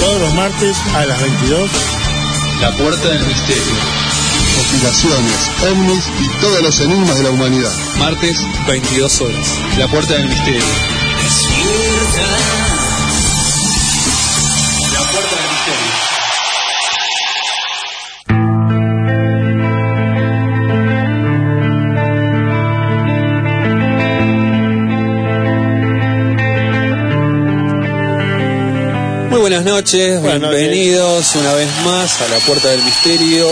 Todos los martes a las 22. La puerta del misterio. Conspiraciones, ovnis y todos los enigmas de la humanidad. Martes, 22 horas. La puerta del misterio. Buenas noches, Buenas bienvenidos una vez más a La Puerta del Misterio,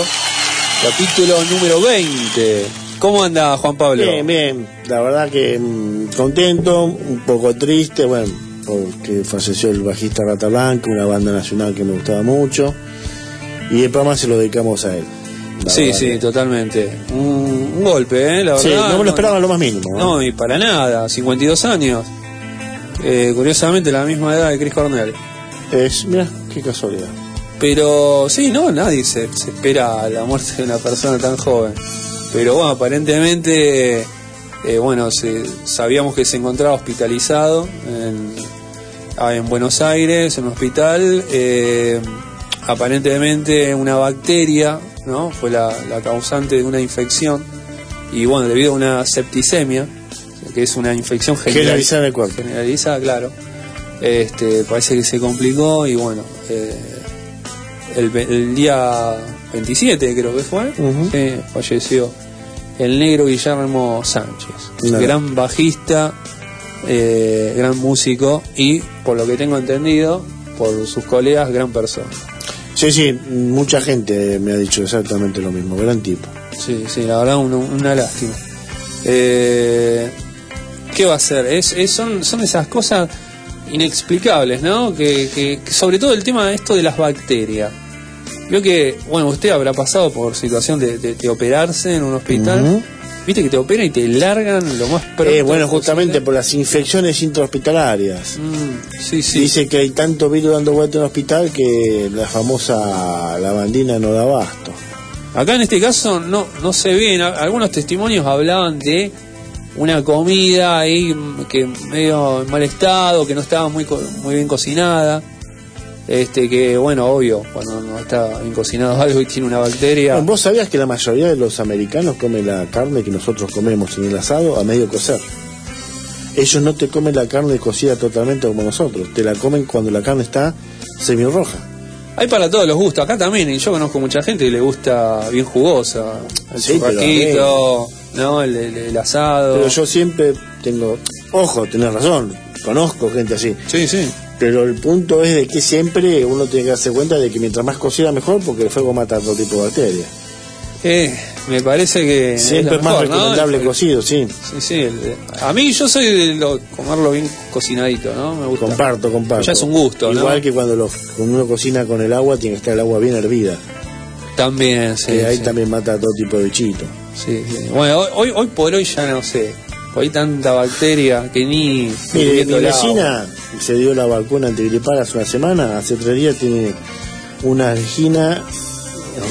capítulo número 20. ¿Cómo anda Juan Pablo? Bien, bien. La verdad que mm, contento, un poco triste, bueno, porque falleció el bajista Rata Blanca, una banda nacional que me gustaba mucho. Y el programa se lo dedicamos a él. La Sí, verdad sí, totalmente. Un, un golpe, ¿eh? La verdad. Sí, no me lo esperaba lo más mínimo. ¿no? No, y para nada, 52 años. Eh, curiosamente la misma edad de Chris Cornell. Es, mira, qué casualidad. Pero sí, no, nadie se, se espera la muerte de una persona tan joven. Pero bueno, aparentemente, eh, bueno, se- sabíamos que se encontraba hospitalizado en, ah, en Buenos Aires, en un hospital. eh, aparentemente una bacteria, ¿no? Fue la, la causante de una infección. Y bueno, debido a una septicemia, que es una infección general- Generalizar el cuerpo. generalizada, claro. Este, parece que se complicó y bueno, eh, el, día 27 creo que fue, eh, falleció el negro Guillermo Sánchez, gran bajista, eh, gran músico y por lo que tengo entendido, por sus colegas, gran persona. Sí, sí, mucha gente me ha dicho exactamente lo mismo. Gran tipo. Sí, sí, la verdad una, una lástima. Eh, ¿Qué va a hacer? Es, es- son, son esas cosas inexplicables, ¿no? Que, que- que sobre todo el tema de esto de las bacterias. Veo que, bueno, usted habrá pasado por situación de, de- de operarse en un hospital. Viste que te operan y te largan lo más pronto Eh, bueno, posible. justamente por las infecciones intrahospitalarias. Mm, sí, sí. Dice que hay tanto virus dando vuelta en el hospital que la famosa lavandina no da abasto. Acá en este caso no, no se ven, algunos testimonios hablaban de una comida ahí que medio en mal estado, que no estaba muy, muy bien cocinada. Este que bueno, obvio, cuando no está bien cocinado algo y tiene una bacteria. Bueno, ¿Vos sabías que la mayoría de los americanos comen la carne que nosotros comemos en el asado a medio cocer? Ellos no te comen la carne cocida totalmente como nosotros, te la comen cuando la carne está semirroja. Hay para todos los gustos, acá también, y yo conozco mucha gente que le gusta bien jugosa, el Sí, ¿no? El, el- el asado. Pero yo siempre tengo, ojo, tenés razón, conozco gente así, Sí, sí. pero el punto es de que siempre uno tiene que darse cuenta de que mientras más cocida mejor porque el fuego mata todo tipo de bacterias. Eh, me parece que Siempre es más recomendable cocido, sí. Sí, sí. el- a mí yo soy de lo- comerlo bien cocinadito, ¿no? Me gusta. Comparto, comparto. Ya es un gusto, ¿no? Igual que cuando, lo- cuando uno cocina con el agua, tiene que estar el agua bien hervida. También, sí. que ahí sí. también mata a todo tipo de bichito. Sí, sí. Bueno, hoy, hoy, hoy por hoy ya no sé. Hay tanta bacteria que ni. Mire, mi vecina se dio la vacuna antigripal hace una semana, hace tres días tiene una angina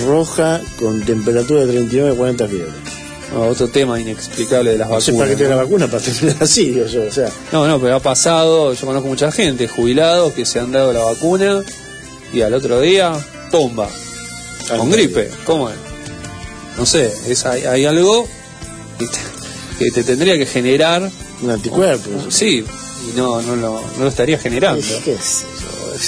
roja con temperatura de 39 a 40 fiebre. No, otro tema inexplicable de las No sé vacunas. para qué te ¿no? la vacuna, para terminar así, digo yo. O sea, No, no, pero ha pasado, yo conozco mucha gente, jubilados que se han dado la vacuna y al otro día, ¡pomba! Con gripe, ¿cómo es? No sé, es, hay, hay algo que te, que te tendría que generar, un anticuerpo. sí, y no, no, lo, no lo estaría generando. ¿Qué? Es-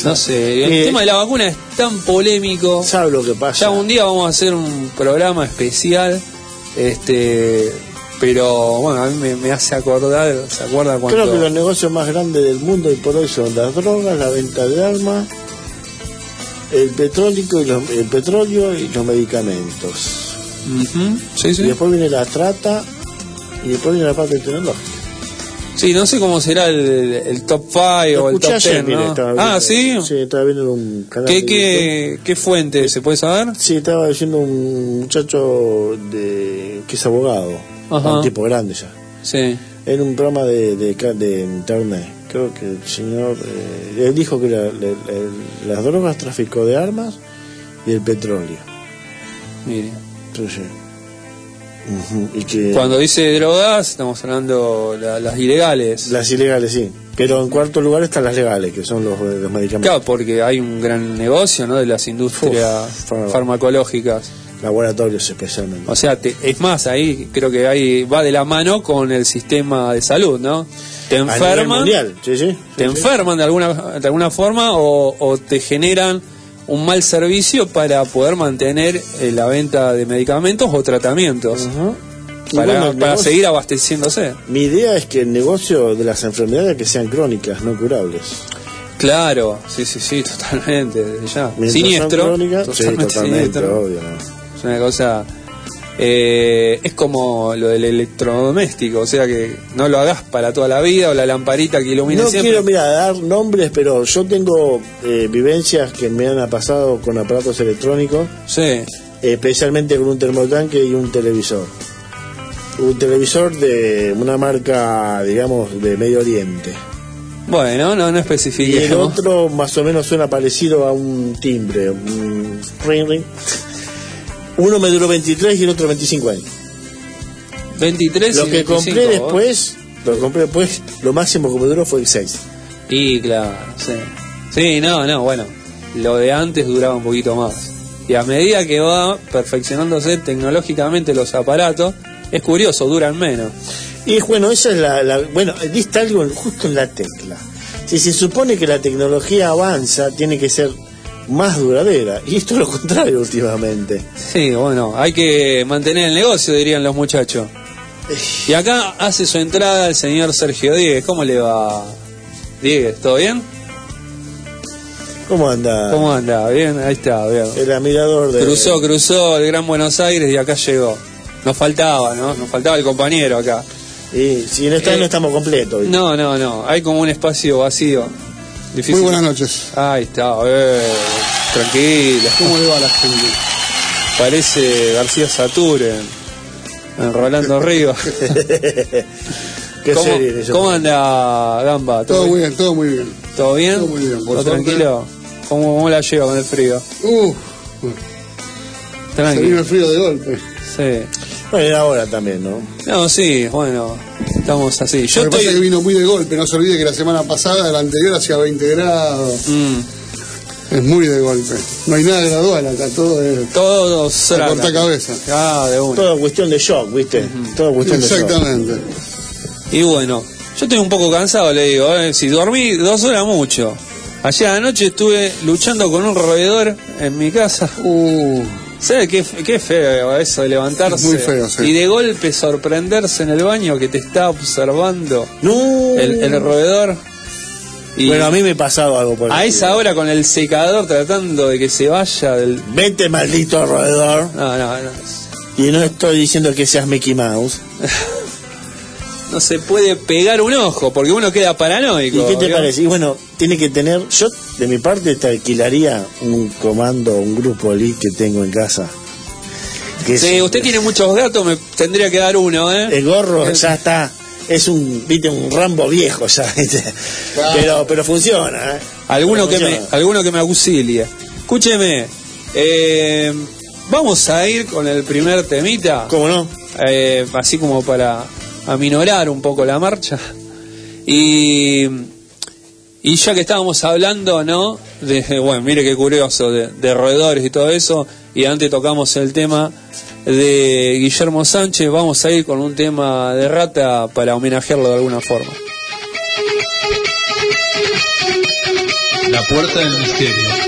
No sé, el Eh, tema de la vacuna es tan polémico. ¿Sabe lo que pasa? Ya un día vamos a hacer un programa especial, este, pero bueno, a mí me, me hace acordar, ¿se acuerda cuando? Creo que los negocios más grandes del mundo hoy por hoy son las drogas, la venta de armas, el petróleo y los, el petróleo y los medicamentos. Ujú, Sí, Y sí. después viene la trata y después viene la parte tecnológica. Sí, no sé cómo será el, el top 5 Lo o el top ayer, 10, mire, ¿no? Ah, ¿sí? Sí, estaba viendo en un canal ¿Qué, de qué, ¿Qué fuente se puede saber? Sí, estaba diciendo un muchacho de que es abogado, Ajá. un tipo grande ya, Sí. en un programa de, de, de internet. Creo que el señor, eh, él dijo que la- la- la- las drogas, tráfico de armas y el petróleo. Mire. Y que Cuando dice drogas, estamos hablando la- las ilegales. las ilegales sí, pero en cuarto lugar están las legales, que son los, los medicamentos. Claro, porque hay un gran negocio, ¿no? De las industrias Uf, farmacológicas. Laboratorios especialmente. O sea, te- es más, ahí creo que ahí va de la mano con el sistema de salud, ¿no? Te enferman, mundial, sí, sí. te sí, enferman de alguna de alguna forma o, o te generan un mal servicio para poder mantener eh, la venta de medicamentos o tratamientos para, bueno, el para negocio- seguir abasteciéndose. Mi idea es que el negocio de las enfermedades que sean crónicas, no curables. Claro, sí, sí, sí, totalmente, ya. Siniestro, son crónicas, sí, totalmente totalmente, siniestro. obvio. ¿no? Es una cosa. Eh, es como lo del electrodoméstico, o sea que no lo hagas para toda la vida o la lamparita que ilumina No siempre. quiero, mira, dar nombres, pero yo tengo eh, vivencias que me han pasado con aparatos electrónicos, Sí, especialmente con un termotanque y un televisor. Un televisor de una marca, digamos, de Medio Oriente. bueno, no, no Y el otro más o menos suena parecido a un timbre, un ring ring. Uno me duró 23 y el otro 25 años. 23 Lo y que 25, compré después, lo que compré después, lo máximo que me duró fue el 6. Y claro, sí. Sí, no, no, bueno, lo de antes duraba un poquito más. Y a medida que va perfeccionándose tecnológicamente los aparatos, es curioso, duran menos. Y bueno, esa es la, la- bueno, diste algo justo en la tecla. Si se supone que la tecnología avanza, tiene que ser más duradera. Y esto es lo contrario últimamente. Sí, bueno, hay que mantener el negocio, dirían los muchachos. Y acá hace su entrada el señor Sergio Diegues. ¿Cómo le va? Diegues, ¿todo bien? ¿Cómo anda? ¿Cómo anda? Bien, ahí está, bien. El admirador de... Cruzó, cruzó el Gran Buenos Aires y acá llegó. Nos faltaba, ¿no? Nos faltaba el compañero acá. Y si no está, Eh, no estamos completos. ¿viste? No, no, no. Hay como un espacio vacío. Difícil. Muy buenas noches. Ahí está, eh, tranquilo. ¿Cómo le va a la gente? Parece García Sature en, en Rolando Ríos. ¿Qué ¿Cómo, serie cómo anda Gamba? Todo muy bien, todo muy bien. ¿Todo bien? Todo muy bien, por ¿Todo tranquilo? ¿Cómo, ¿Cómo la lleva con el frío? Uf, se vino Tranquilo. el frío de golpe. Sí. Bueno, era ahora también, ¿no? No, sí, bueno, estamos así. Yo Lo que pasa es que vino muy de golpe. No se olvide que la semana pasada, la anterior, hacía 20 grados. Mm, Es muy de golpe. No hay nada gradual acá, todo es. todos sracan. cortacabezas. Ah, de una. Todo cuestión de shock, ¿viste? Todo cuestión de shock. Exactamente. Y bueno, yo estoy un poco cansado, le digo. ¿eh? Si dormí dos horas, mucho. Ayer anoche estuve luchando con un roedor en mi casa. Uh, ¿Sabes qué, qué feo eso de levantarse? Muy feo, sí. Y de golpe sorprenderse en el baño que te está observando No. el, el roedor. Y Bueno, a mí me ha pasado algo por a esa hora con el secador tratando de que se vaya del... Vete, maldito roedor. No, no, no. Y no estoy diciendo que seas Mickey Mouse. No se puede pegar un ojo porque uno queda ¿Y paranoico. qué te parece? Y bueno, tiene que tener. Yo, de mi parte, te alquilaría un comando, un grupo elite que tengo en casa. Que es- usted tiene muchos gatos, me tendría que dar uno, ¿eh? El gorro ya está. Es un, viste, un Rambo viejo ya, ¿viste? Claro. Pero, pero funciona, ¿eh? Alguno que, me, alguno que me auxilie. Escúcheme, eh, vamos a ir con el primer temita, ¿Cómo no? eh, así como para aminorar un poco la marcha. Y, y ya que estábamos hablando, ¿no? De, bueno, mire qué curioso, de, de roedores y todo eso, y antes tocamos el tema de Guillermo Sánchez, vamos a ir con un tema de rata para homenajearlo de alguna forma. La puerta del misterio.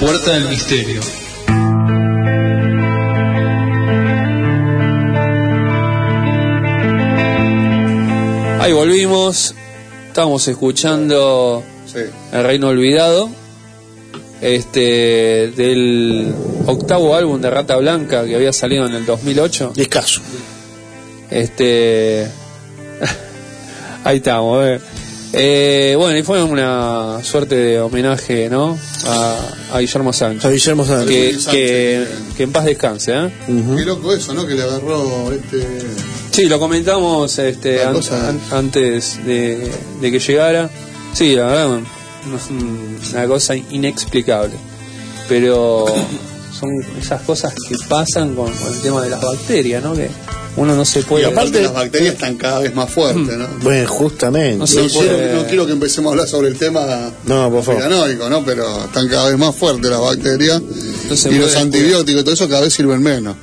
La puerta del misterio. Ahí volvimos. Estamos escuchando Sí. El Reino Olvidado. Este del octavo álbum de Rata Blanca que había salido en el 2008. Escaso. Este ahí estamos. eh. Eh, bueno, y fue una suerte de homenaje, ¿no? A, a Guillermo A Sánchez. Guillermo Sánchez. Que, Sánchez, que, sí. que en paz descanse, ¿eh? Ujú. Qué loco eso, ¿no? Que le agarró este. Sí, lo comentamos este, La an- cosa- an- antes de, de que llegara. Sí, la verdad, no es un- una cosa inexplicable. Pero son esas cosas que pasan con, con el tema de las bacterias, ¿no? Que uno no se Y puede. aparte las bacterias están cada vez más fuertes, ¿no? Bueno, justamente. No se quiero, puede- no quiero que empecemos a hablar sobre el tema No, por favor. ¿no? Pero están cada vez más fuertes las bacterias y los antibióticos, todo eso cada vez sirven menos.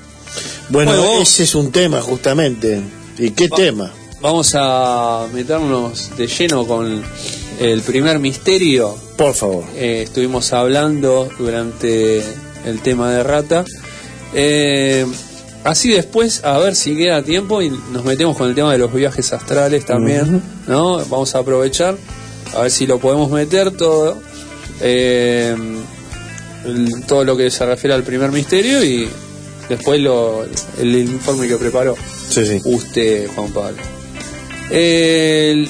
Bueno, ese es un tema, justamente. ¿Y qué tema? Vamos a meternos de lleno con el primer misterio Por favor. eh, estuvimos hablando durante el tema de rata. Eh, así después, a ver si queda tiempo y nos metemos con el tema de los viajes astrales también, ¿no? Vamos a aprovechar, a ver si lo podemos meter todo, eh, el- todo lo que se refiere al primer misterio y después lo, el informe que preparó Sí, sí. usted, Juan Pablo. El-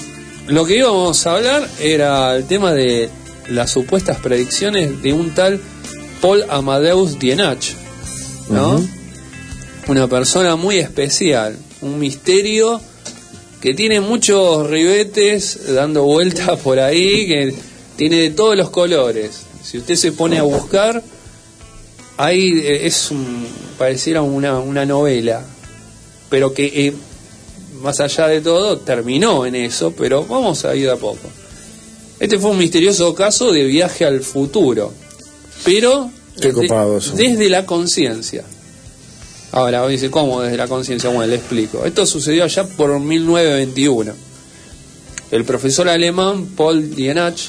lo que íbamos a hablar era el tema de las supuestas predicciones de un tal Paul Amadeus Dienach, ¿no? Una persona muy especial, un misterio que tiene muchos ribetes dando vueltas por ahí, que tiene de todos los colores. Si usted se pone a buscar, ahí eh, es un, pareciera una, una novela, pero que eh, más allá de todo terminó en eso, pero vamos a ir a poco. Este fue un misterioso caso de viaje al futuro, pero Qué desde la conciencia. Ahora, dice, ¿cómo desde la conciencia? Bueno, le explico. Esto sucedió allá por 1921. El profesor alemán Paul Dienach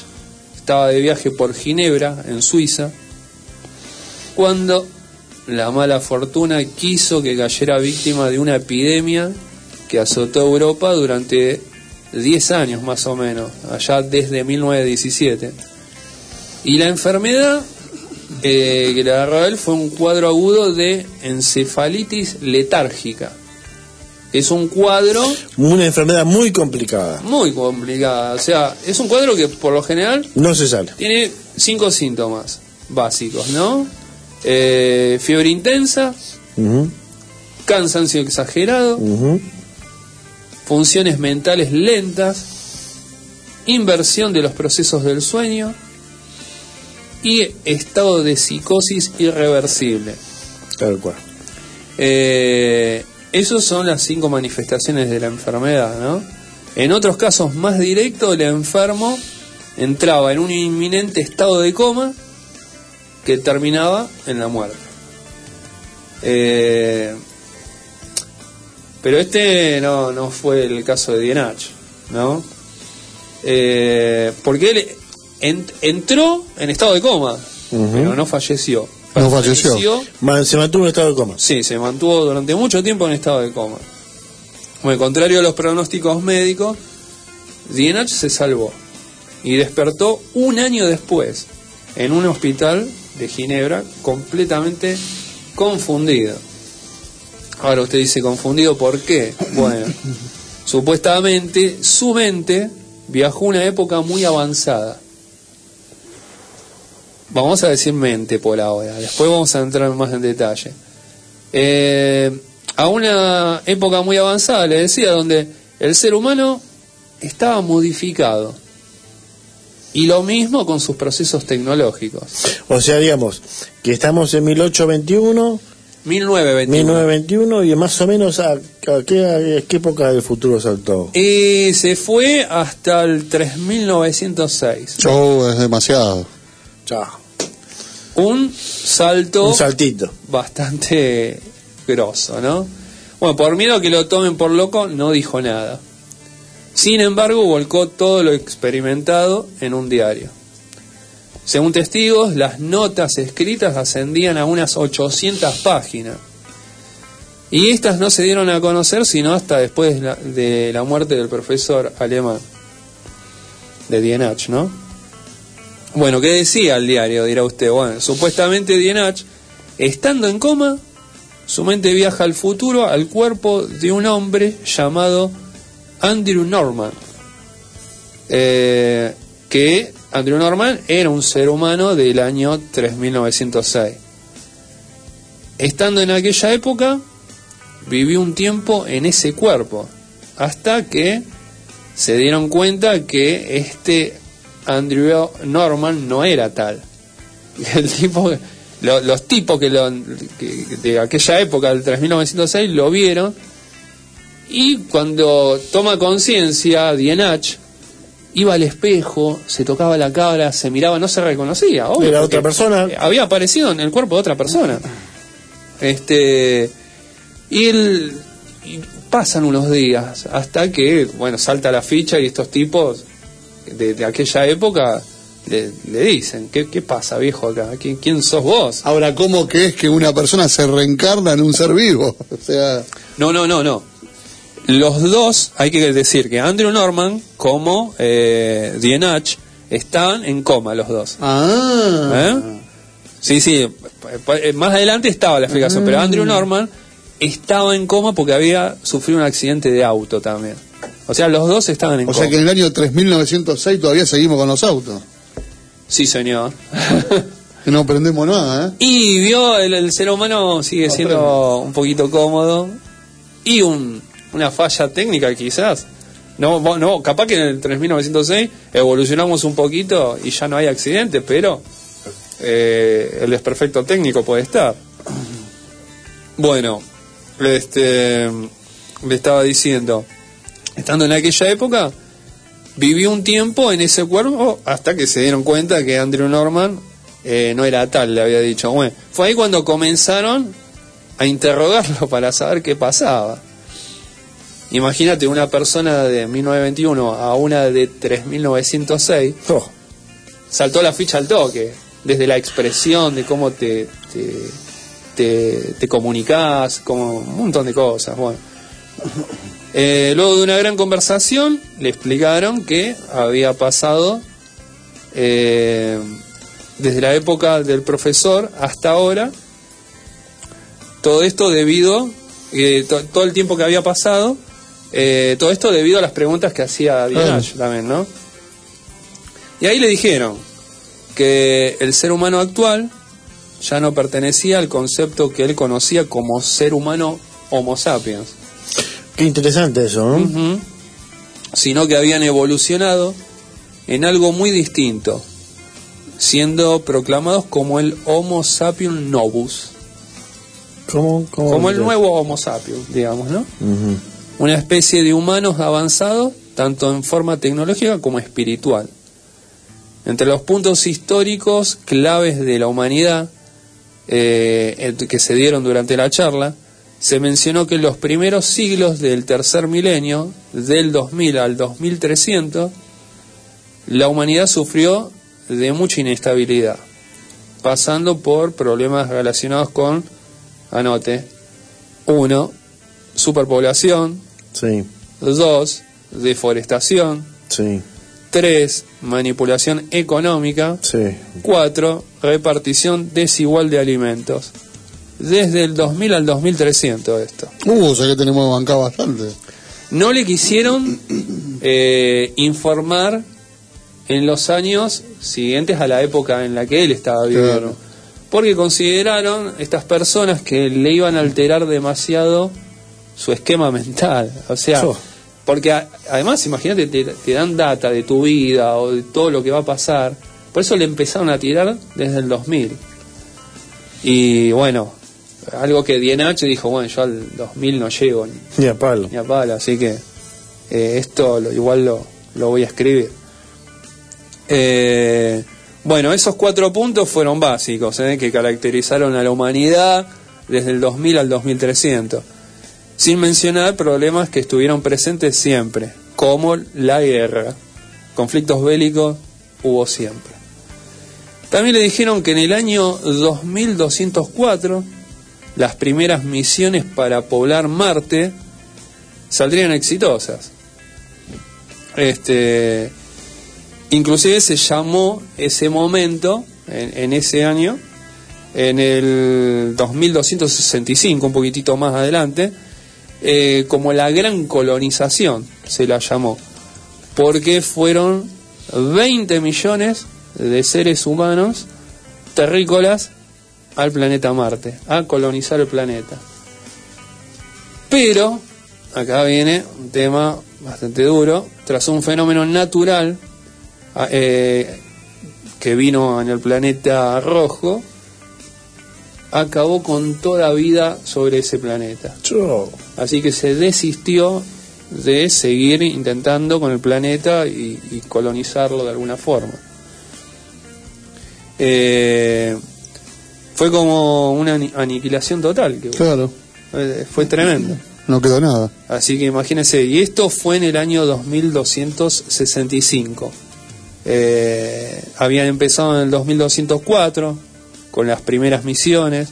estaba de viaje por Ginebra, en Suiza, cuando la mala fortuna quiso que cayera víctima de una epidemia que azotó Europa durante 10 años más o menos, allá desde 1917. Y la enfermedad eh, que le agarró a él fue un cuadro agudo de encefalitis letárgica. Es un cuadro Una enfermedad muy complicada. muy complicado. O sea, es un cuadro que por lo general No se sale. tiene cinco síntomas básicos, ¿no? Eh, fiebre intensa, cansancio exagerado, funciones mentales lentas, inversión de los procesos del sueño y estado de psicosis irreversible. Tal cual. Eh, esas son las cinco manifestaciones de la enfermedad, ¿no? En otros casos más directos, el enfermo entraba en un inminente estado de coma que terminaba en la muerte. Eh, pero este no, no fue el caso de Dienach, ¿no? Eh, porque él en- entró en estado de coma, pero no falleció. No falleció. Se mantuvo en estado de coma. Sí, se mantuvo durante mucho tiempo en estado de coma. Bueno, contrario a los pronósticos médicos, Dienach se salvó y despertó un año después en un hospital de Ginebra completamente confundido. Ahora usted dice confundido, ¿por qué? Bueno, supuestamente su mente viajó a una época muy avanzada. Vamos a decir mente por ahora, después vamos a entrar más en detalle. Eh, a una época muy avanzada, le decía, donde el ser humano estaba modificado. Y lo mismo con sus procesos tecnológicos. O sea, digamos, que estamos en 1821, 1921. 1921 y más o menos a, a qué, a qué época del futuro saltó. Y se fue hasta el 3906. Show es demasiado. Chao. Un salto Un saltito. bastante grosso, ¿no? Bueno, por miedo a que lo tomen por loco, no dijo nada. Sin embargo, volcó todo lo experimentado en un diario. Según testigos, las notas escritas ascendían a unas 800 páginas. Y estas no se dieron a conocer sino hasta después de la, de la muerte del profesor alemán, de Dienach, ¿no? Bueno, ¿qué decía el diario? Dirá usted. Bueno, supuestamente Dienach, estando en coma, su mente viaja al futuro al cuerpo de un hombre llamado Andrew Norman, eh, que Andrew Norman era un ser humano del año 3906. Estando en aquella época, vivió un tiempo en ese cuerpo, hasta que se dieron cuenta que este Andrew Norman no era tal. El tipo, lo- los tipos que, lo- que- de aquella época, del 3906, lo vieron y cuando toma conciencia, Dienach iba al espejo, se tocaba la cara, se miraba, no se reconocía. obvio, Era otra persona. Había aparecido en el cuerpo de otra persona. Este y él y pasan unos días hasta que, bueno, salta la ficha y estos tipos de, de aquella época le, le dicen, ¿qué, ¿qué pasa, viejo, acá? ¿Quién, quién sos vos? Ahora, ¿cómo que es que una persona se reencarna en un ser vivo? O sea, No, no, no, no. Los dos, hay que decir que Andrew Norman como eh, Dienach estaban en coma los dos. ah, ¿Eh? Sí, sí, más adelante estaba la explicación, pero Andrew Norman estaba en coma porque había sufrido un accidente de auto también. O sea, los dos estaban en o sea que en el año 3906 todavía seguimos con los autos. Sí, señor. No aprendemos nada, ¿eh? y vio, el, el ser humano sigue siendo un poquito cómodo y un, una falla técnica quizás. No, no, capaz que en el 3906 evolucionamos un poquito y ya no hay accidentes, pero eh, el desperfecto técnico puede estar. Bueno, este, le estaba diciendo, estando en aquella época, vivió un tiempo en ese cuerpo hasta que se dieron cuenta que Andrew Norman eh, no era tal, le había dicho. Bueno, fue ahí cuando comenzaron a interrogarlo para saber qué pasaba. Imagínate una persona de 1921 a una de 3906, Oh, saltó la ficha al toque, desde la expresión de cómo te, te, te, te comunicas, como un montón de cosas. Bueno. Eh, luego de una gran conversación, le explicaron que había pasado eh, desde la época del profesor hasta ahora, todo esto debido, eh, to- todo el tiempo que había pasado, todo esto debido a las preguntas que hacía Dienach también, ¿no? Y ahí le dijeron que el ser humano actual ya no pertenecía al concepto que él conocía como ser humano Homo sapiens, qué interesante eso, ¿no? Sino que habían evolucionado en algo muy distinto, siendo proclamados como el Homo sapiens novus, ¿Cómo, cómo como el nuevo Homo sapiens, digamos, ¿no? Una especie de humanos avanzados, tanto en forma tecnológica como espiritual. Entre los puntos históricos claves de la humanidad eh, que se dieron durante la charla, se mencionó que en los primeros siglos del tercer milenio, del 2000 al 2300, la humanidad sufrió de mucha inestabilidad, pasando por problemas relacionados con, anote, uno, superpoblación, Sí, dos, deforestación, sí, tres, manipulación económica, sí. 4. Repartición desigual de alimentos. Desde el 2000 al 2300 esto. Uh, o sea que tenemos bancado bastante. No le quisieron eh, informar en los años siguientes a la época en la que él estaba viviendo. Claro. Porque consideraron estas personas que le iban a alterar demasiado su esquema mental. O sea, porque a- además, imagínate, te, te dan data de tu vida o de todo lo que va a pasar. Por eso le empezaron a tirar desde el 2000. Y bueno, algo que Dienach dijo, bueno, yo al 2000 no llego ni, Ni a palo. ni a palo, así que eh, esto lo- igual lo, lo voy a escribir. Eh, bueno, esos cuatro puntos fueron básicos, eh, que caracterizaron a la humanidad desde el 2000 al 2300, sin mencionar problemas que estuvieron presentes siempre, como la guerra. Conflictos bélicos hubo siempre. También le dijeron que en el año 2204 las primeras misiones para poblar Marte saldrían exitosas. Este, inclusive se llamó ese momento, en, ese año, en el 2265, un poquitito más adelante, eh, como la gran colonización, se la llamó, porque fueron 20 millones de seres humanos terrícolas al planeta Marte, a colonizar el planeta. Pero, acá viene un tema bastante duro, tras un fenómeno natural eh, que vino en el planeta rojo, acabó con toda vida sobre ese planeta. Así que se desistió de seguir intentando con el planeta y, y colonizarlo de alguna forma. Eh, fue como una ani- aniquilación total, que Claro, eh, fue tremendo. no quedó nada. Así que imagínense, y esto fue en el año 2265. Eh, habían empezado en el 2204 con las primeras misiones,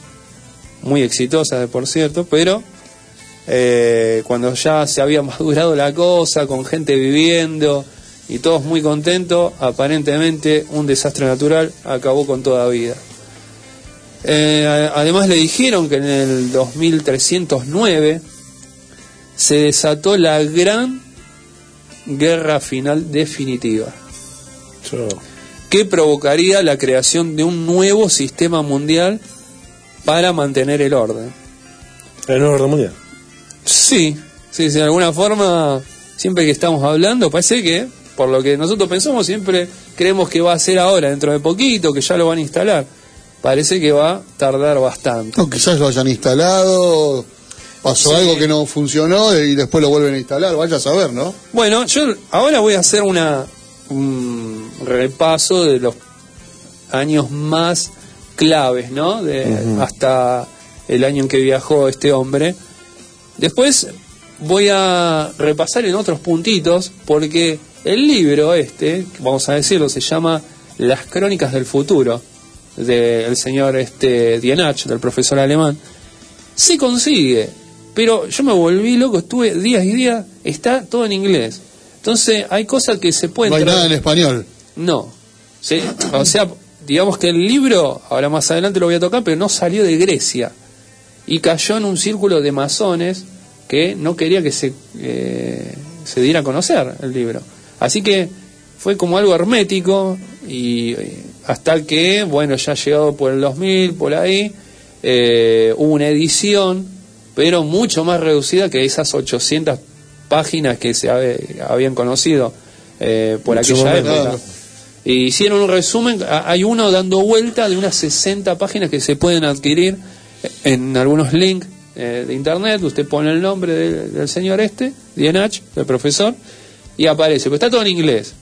muy exitosas de por cierto, pero eh, cuando ya se había madurado la cosa, con gente viviendo y todos muy contentos, aparentemente un desastre natural acabó con toda vida. Eh, además le dijeron que en el 2309 se desató la gran guerra final definitiva, yo. que provocaría la creación de un nuevo sistema mundial para mantener el orden. El nuevo orden mundial. Sí, sí, sí, de alguna forma, siempre que estamos hablando, parece que, por lo que nosotros pensamos, siempre creemos que va a ser ahora, dentro de poquito, que ya lo van a instalar. Parece que va a tardar bastante. Quizás lo hayan instalado, pasó Sí. algo que no funcionó y después lo vuelven a instalar, vaya a saber, ¿no? Bueno, yo ahora voy a hacer una un repaso de los años más claves, ¿no? De, Hasta el año en que viajó este hombre. Después voy a repasar en otros puntitos, porque el libro este, vamos a decirlo, se llama Las Crónicas del Futuro, del señor este Dienach, del profesor alemán. Se consigue, pero yo me volví loco, estuve días y días, está todo en inglés. Entonces hay cosas que se pueden... No hay nada en español. no. Sí, o sea, digamos que el libro, ahora más adelante lo voy a tocar, pero no salió de Grecia. Y cayó en un círculo de masones que no quería que se, eh, se diera a conocer el libro. Así que fue como algo hermético y eh, hasta que, bueno, ya llegado por el 2000, por ahí, eh, hubo una edición, pero mucho más reducida que esas 800 páginas que se habe- habían conocido eh, por aquella época. Y hicieron un resumen, hay uno dando vuelta de unas 60 páginas que se pueden adquirir en algunos links eh, de internet, usted pone el nombre del, del señor este, Dienach, del profesor, y aparece, pero está todo en inglés.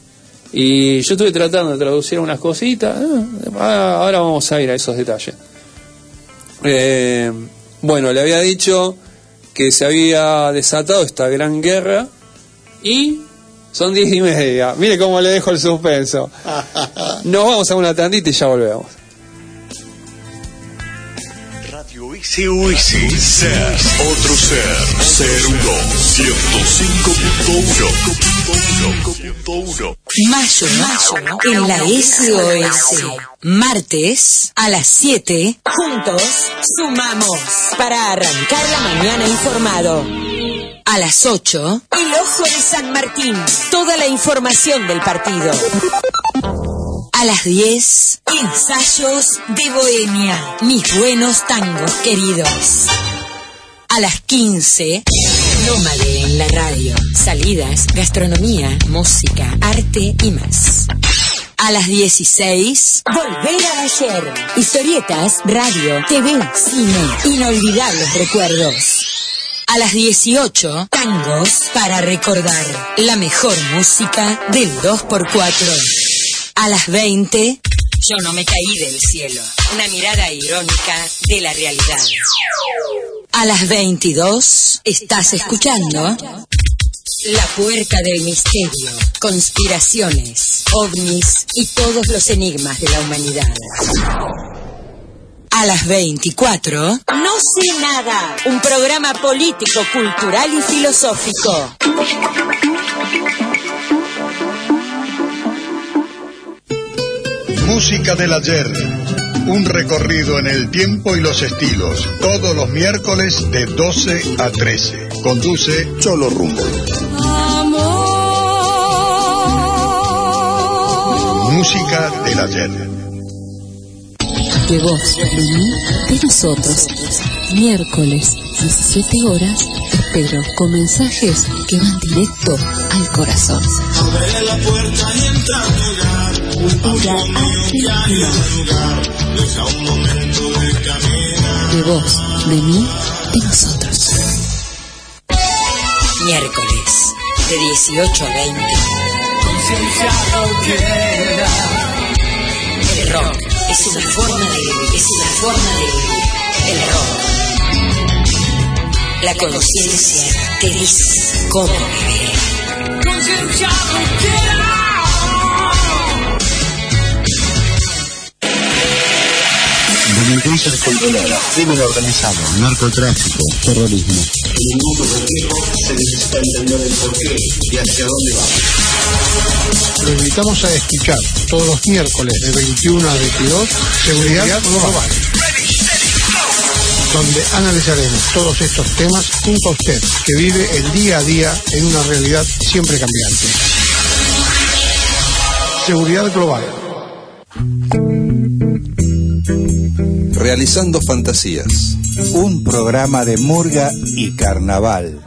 Y yo estuve tratando de traducir unas cositas. Eh, ah, ahora vamos a ir a esos detalles. Eh, bueno, le había dicho que se había desatado esta gran guerra y son diez y media. Mire cómo le dejo el suspenso. Nos vamos a una tandita y ya volvemos. Radio ser, otro ser, 105.1. 100.1. Mayo, mayo, en la SOS. Martes a las 7, juntos sumamos para arrancar la mañana informado. A las 8, el ojo de San Martín. Toda la información del partido. A las 10, ensayos de Bohemia. Mis buenos tangos queridos. A las 15, Nómade en la radio. Salidas, gastronomía, música, arte y más. A las 16, Volver al ayer. Historietas, radio, TV, cine, inolvidables recuerdos. A las 18, tangos para recordar. La mejor música del 2x4. A las 20, yo no me caí del cielo. Una mirada irónica de la realidad. A las 22 estás escuchando La puerta del misterio, conspiraciones, ovnis y todos los enigmas de la humanidad. A las 24, No sé nada, un programa político, cultural y filosófico. Música del ayer. Un recorrido en el tiempo y los estilos. Todos los miércoles de 12 a 13. Conduce Cholo Rumbo. Música del ayer. De vos, de mí, de nosotros. Miércoles, 17 horas, espero con mensajes que van directo al corazón. Abre la puerta y entra a tu hogar. Un hay un lugar. Deja un momento de caminar. De vos, de mí, de nosotros. Miércoles, de 18 a 20. Conciencia rockera. El rock es una forma de vivir, es una forma de vivir. El rock. La conciencia te dice cómo vivir. Delincuencia descontrolada, crimen organizado, narcotráfico, terrorismo. En ningún tiempo se necesita entender el porqué y hacia dónde vamos. Lo invitamos a escuchar todos los miércoles de 21 a 22 Seguridad Global, donde analizaremos todos estos temas junto a usted, que vive el día a día en una realidad siempre cambiante. Seguridad Global. Realizando Fantasías. Un programa de murga y carnaval.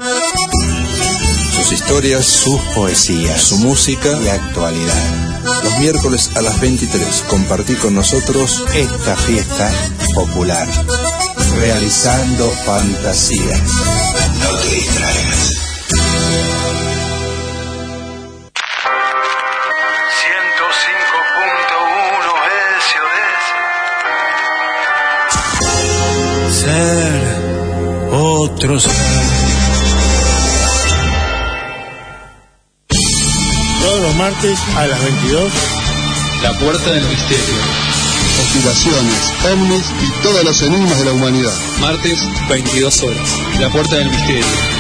Sus historias, sus poesías, su música y actualidad. Los miércoles a las 23. Compartí con nosotros esta fiesta popular. Realizando Fantasías. No te distraigas. Todos los martes a las 22. La puerta del misterio. Conspiraciones, ovnis y todos los enigmas de la humanidad. Martes, 22 horas. La puerta del misterio.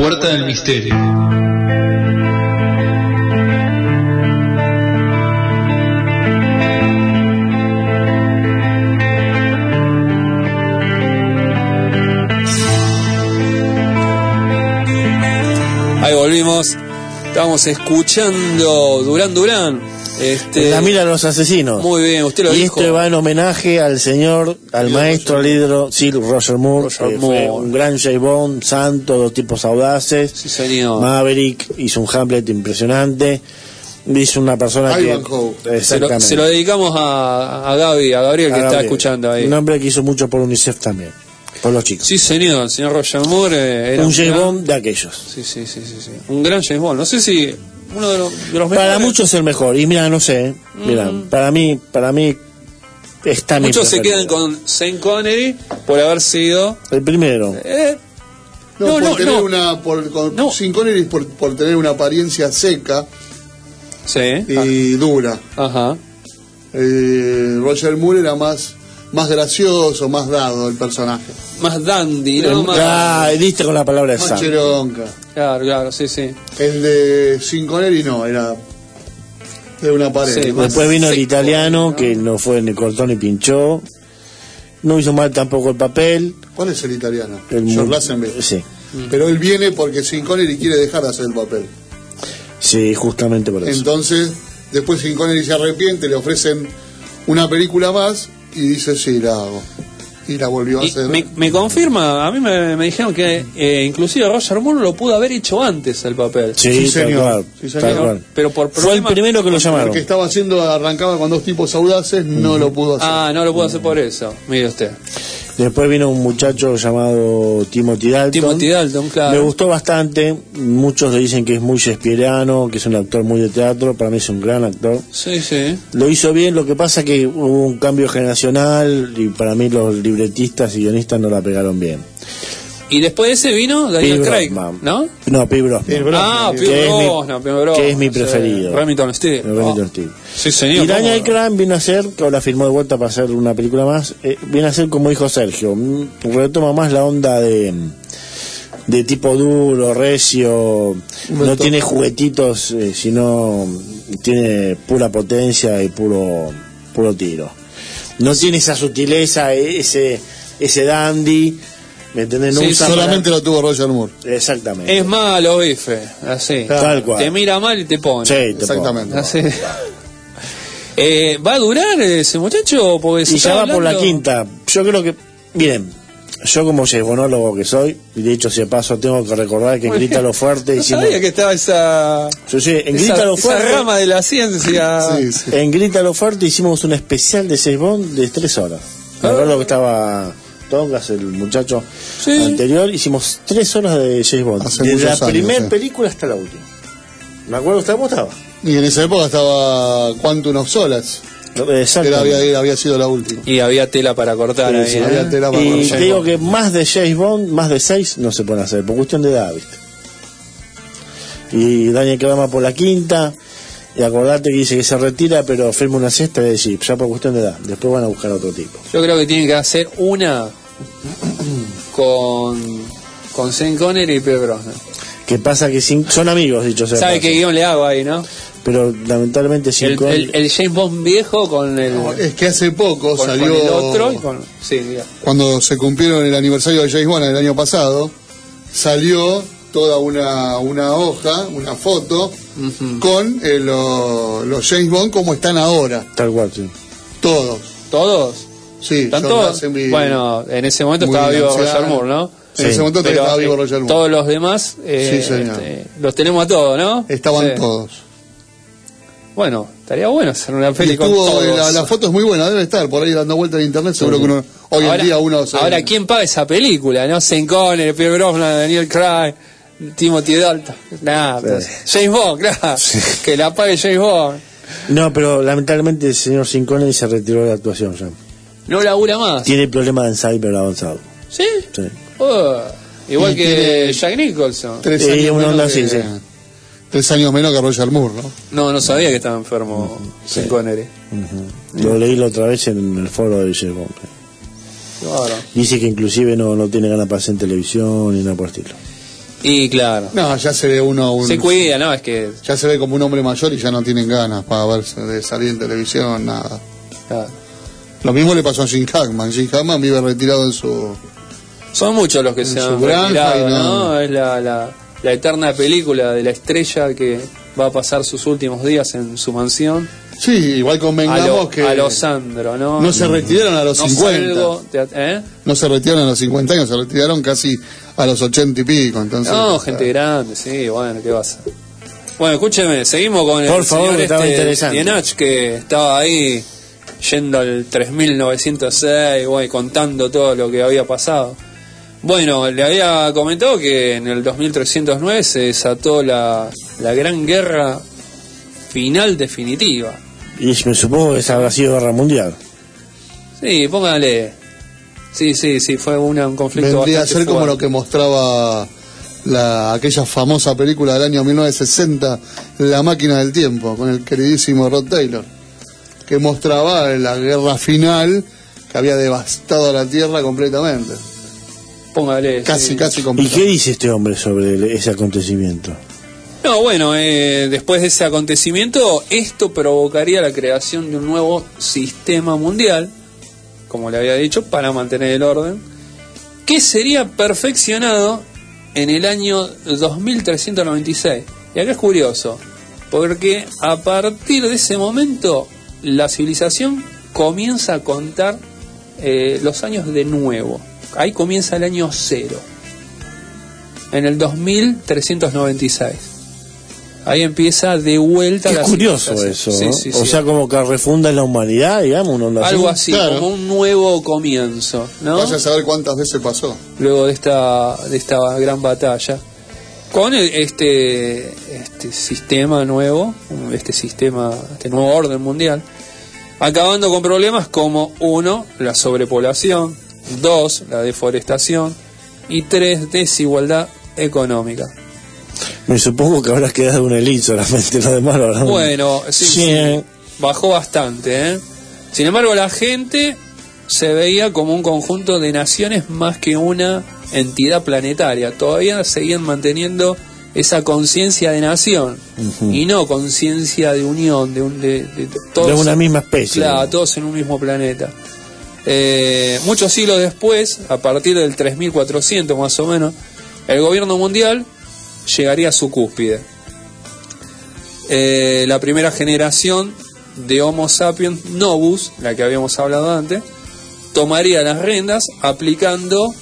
Puerta del misterio. Ahí volvimos. Estamos escuchando Durán Durán. Este, La mira de los asesinos. Muy bien, usted lo y dijo. esto va en homenaje al señor, al maestro, al líder Sir Roger Moore, Roger fue un gran J. Bond, santo, dos tipos audaces. Sí, señor. Maverick hizo un Hamlet impresionante. Hizo una persona que. Se lo, se lo dedicamos a, a Gaby, a Gabriel que está escuchando ahí. Un hombre que hizo mucho por UNICEF también, por los chicos. Sí, señor, el señor Roger Moore eh, era un J. gran- Bond de aquellos. Sí, sí, sí, sí, sí. Un gran James Bond. No sé si uno de los, de los mejores. Para muchos es el mejor. Y mira, no sé. ¿eh? Mira, para mí, para mí está mi Muchos se quedan con Sean Connery por haber sido. El primero. Eh, No, No, por no, tener no. una, por, con, sin Connery por, por tener una apariencia seca sí. y dura. Ajá. Eh, Roger Moore era más, más gracioso, más dado el personaje. Más dandy, ¿no? Más, Ah, diste con la palabra Más exacta. cheronca. Claro, claro, sí, sí. El de Sin Connery no, era de una pared. Sí, más Después vino el italiano, que no fue ni cortó ni pinchó. No hizo mal tampoco el papel. ¿Cuál es el italiano? El George. Sí, Pero él viene porque Sin Connery quiere dejar de hacer el papel. sí, justamente por eso. Entonces, después Sin Connery se arrepiente, le ofrecen una película más y dice, sí, la hago. Y la volvió a Y hacer. me, me confirma, a mí me, me dijeron que eh, inclusive Roger Moore lo pudo haber hecho antes el papel. Sí, señor. Sí, señor. tal cual. Pero por Fue el primero que lo llamaron. Porque estaba haciendo, arrancaba con dos tipos audaces, no lo pudo hacer. Ah, no lo pudo hacer por eso. Mire usted. Después vino un muchacho llamado Timothy Dalton. Timothy Dalton, claro. Me gustó bastante. Muchos le dicen que es muy shakespeariano, que es un actor muy de teatro. Para mí es un gran actor. Sí, sí. Lo hizo bien, lo que pasa que hubo un cambio generacional y para mí los libretistas y guionistas no la pegaron bien. Y después de ese vino Daniel Craig, Brosnan. ¿no? No, Pierce Brosnan. Ah, que Brosnan, Brosnan, que es mi sí. preferido. Remington Steele. Remington Oh. Steele. Sí, señor. Y Daniel. Craig vino a ser, que ahora firmó de vuelta para hacer una película más, eh, viene a ser como dijo Sergio, mm, retoma más la onda de de tipo duro, recio, no tiene juguetitos, eh, sino tiene pura potencia y puro puro tiro. No tiene esa sutileza, eh, ese ese dandy, ¿me entendés? No Sí, usa Solamente lo tuvo Roger Moore. exactamente. Es malo, bife. Así. Tal cual. Te mira mal y te pone. Sí, te Exactamente. Así. Eh, ¿Va a durar ese muchacho? Porque se Y ya va por la quinta. Yo creo que, miren, yo como sesgonólogo que soy, y de hecho si paso tengo que recordar que en. Grítalo Fuerte No hicimos... sabía que estaba esa, Sí, sí, en esa, Grítalo esa Fuerte... rama de la ciencia. Sí, sí. En Grítalo Fuerte hicimos un especial de seis Bond de tres horas. Me Ah. acuerdo que estaba Tongas, el muchacho Sí. anterior, hicimos tres horas de. Hace Desde la primera sí. película hasta la última. Me acuerdo usted cómo estaba. Y en esa época estaba Quantum of Solace, Exacto. había, había sido la última. Y había tela para cortar ahí. Sí, ¿eh? había tela para Y cortar. te digo que más de James Bond, más de seis, no se pueden hacer, por cuestión de edad, ¿viste? Y Daniel Cravama por la quinta, y acordate que dice que se retira, pero firma una cesta y decir, ya por cuestión de edad, después van a buscar a otro tipo. Yo creo que tienen que hacer una con con Sean Connery y Pierre Brosnan. Que pasa que sin- son amigos, dicho sea. ¿Sabe qué guion le hago ahí, no? Pero lamentablemente Sean El, Connery- el- el James Bond viejo con el. Es que hace poco con, salió. con el otro y con. Sí, diga. Cuando se cumplieron el aniversario de James Bond el año pasado, salió toda una, una hoja, una foto, con eh, lo- los James Bond como están ahora. Tal cual, sí. Todos. ¿Todos? Sí, ¿Están John todos? Lazenby, Bueno, en ese momento estaba vivo. Roger Moore, ¿no? En ese momento Pero, estaba vivo eh, Roger Moore. Todos los demás, eh, Sí, señor. este, los tenemos a todos, ¿no? Estaban Sí. todos. Bueno, estaría bueno hacer una peli con todos. la, la foto es muy buena, debe estar por ahí dando vueltas en internet. Seguro que uno, hoy ahora, en día uno se. Ahora, ¿quién paga esa película? ¿No? Sean Connery, Pierre Brosnan, Daniel Craig, Timothy Dalton. Nada, pues, James Bond, claro. Que la pague James Bond. No, pero lamentablemente el señor Connery se retiró de la actuación ya. No labura más. Tiene problemas de Alzheimer avanzado. ¿Sí? Sí. Oh, igual Y que tiene Jack Nicholson. Tres Sí, años una onda que, así, sí. Tres años menos que Roger Moore, ¿no? No, no sabía que estaba enfermo Sean Connery. Lo leí la otra vez en el foro de James Bond. Claro. Dice que inclusive no, no tiene ganas para hacer en televisión ni nada por el estilo. Y claro. No, ya se ve uno. Un, Se cuida, ¿no? Es que. Ya se ve como un hombre mayor y ya no tienen ganas para verse, de salir en televisión, nada. claro. Lo mismo le pasó a Jim Hackman. Jim Hackman vive retirado en su. Son muchos los que se han retirado, no- ¿no? Es la, la, la eterna película de la estrella que va a pasar sus últimos días en su mansión. Sí, igual A convengamos lo, que. a lo Sandro, ¿no? No se retiraron a los No 50. salgo, te- ¿eh? No se retiraron a los 50 años, se retiraron casi a los 80 y pico. Entonces, No, gente grande, sí, bueno, ¿qué vas a Bueno, escúcheme, seguimos con Por el favor, señor que estaba este. Dienach, que estaba ahí yendo al 3906, bueno, y contando todo lo que había pasado. Bueno, le había comentado que en el 2309 se desató la, la gran guerra final definitiva. Y me supongo que esa habrá sido guerra mundial. Sí, póngale. Sí, sí, sí, fue una- un conflicto vendría a ser como lo que mostraba la, aquella famosa película del año 1960, La máquina del tiempo, con el queridísimo Rod Taylor, que mostraba la guerra final que había devastado a la Tierra completamente. Póngale. Casi, sí. casi ¿Y completamente. qué dice este hombre sobre el- ese acontecimiento? No, bueno, eh, después de ese acontecimiento, esto provocaría la creación de un nuevo sistema mundial, como le había dicho, para mantener el orden, que sería perfeccionado en el año 2396. Y acá es curioso, porque a partir de ese momento la civilización comienza a contar eh, los años de nuevo. Ahí comienza el año cero, en el 2396. Ahí empieza de vuelta Qué la curioso eso, ¿no? Sí, sí, O sí. sea, como que refunda la humanidad, digamos, una onda Algo así, Claro. como un nuevo comienzo, ¿no? Vaya a saber cuántas veces pasó. luego de esta de esta gran batalla con este este sistema nuevo este sistema este nuevo orden mundial acabando con problemas como uno la sobrepoblación dos la deforestación y tres desigualdad económica Me supongo que habrá quedado una elite solamente, lo demás lo habrán- bueno sí, Sí. sí, bajó bastante ¿eh? sin embargo la gente se veía como un conjunto de naciones más que una entidad planetaria. Todavía seguían manteniendo esa conciencia de nación y no conciencia de unión, de, un, de, de todos, de una misma especie. claro, todos en un mismo planeta. Eh, muchos siglos después, a partir del 3400 más o menos, el gobierno mundial llegaría a su cúspide. Eh, la primera generación de Homo sapiens novus, la que habíamos hablado antes, tomaría las riendas aplicando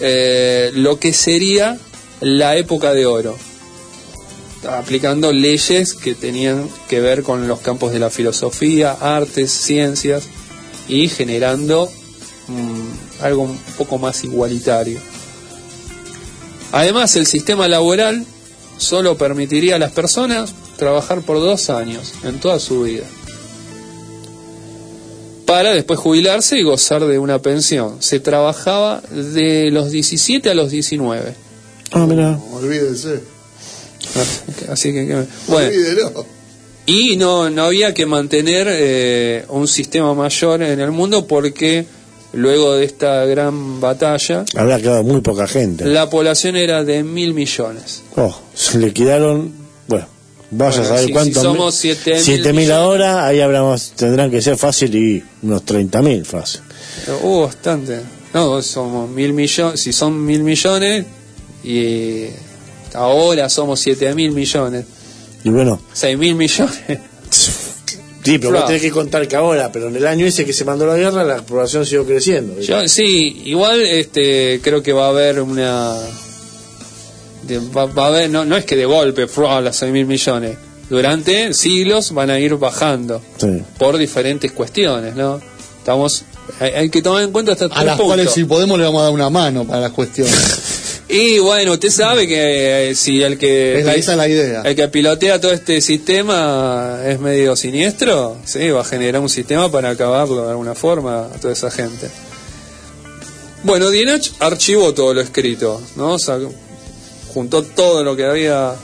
eh, lo que sería la época de oro, aplicando leyes que tenían que ver con los campos de la filosofía, artes, ciencias y generando mm, algo un poco más igualitario. Además, el sistema laboral solo permitiría a las personas trabajar por dos años en toda su vida para después jubilarse y gozar de una pensión. Se trabajaba de los 17 a los 19. Ah, mira. Olvídese. Así que, que- bueno, Olvídelo. Y no, no había que mantener eh, un sistema mayor en el mundo porque luego de esta gran batalla Habrá quedado muy poca gente. la población era de mil millones. Oh, se le quedaron, bueno, Vaya Bueno, a saber si- cuánto. si somos 7.000 7.000 millones. ahora, ahí habremos, tendrán que ser fácil y unos 30.000 fácil. Uh, bastante. No, somos mil millones, si son mil millones y ahora somos siete mil millones, Y bueno, seis mil millones. sí, pero vos tenés que contar que ahora, pero en el año ese que se mandó la guerra, la población siguió creciendo. Yo, sí, igual este creo que va a haber una de- va, va a haber no, no es que de golpe ¡frua! las seis mil millones. Durante siglos van a ir bajando Sí. por diferentes cuestiones, ¿no? Estamos hay, hay que tomar en cuenta hasta A tres las puntos. cuales si podemos le vamos a dar una mano para las cuestiones. Y bueno, usted sabe que eh, si el que Es la- esa es la idea. el que pilotea todo este sistema es medio siniestro, sí, va a generar un sistema para acabarlo de alguna forma a toda esa gente. Bueno, Dienach archivó todo lo escrito, ¿no? O sea, juntó todo lo que había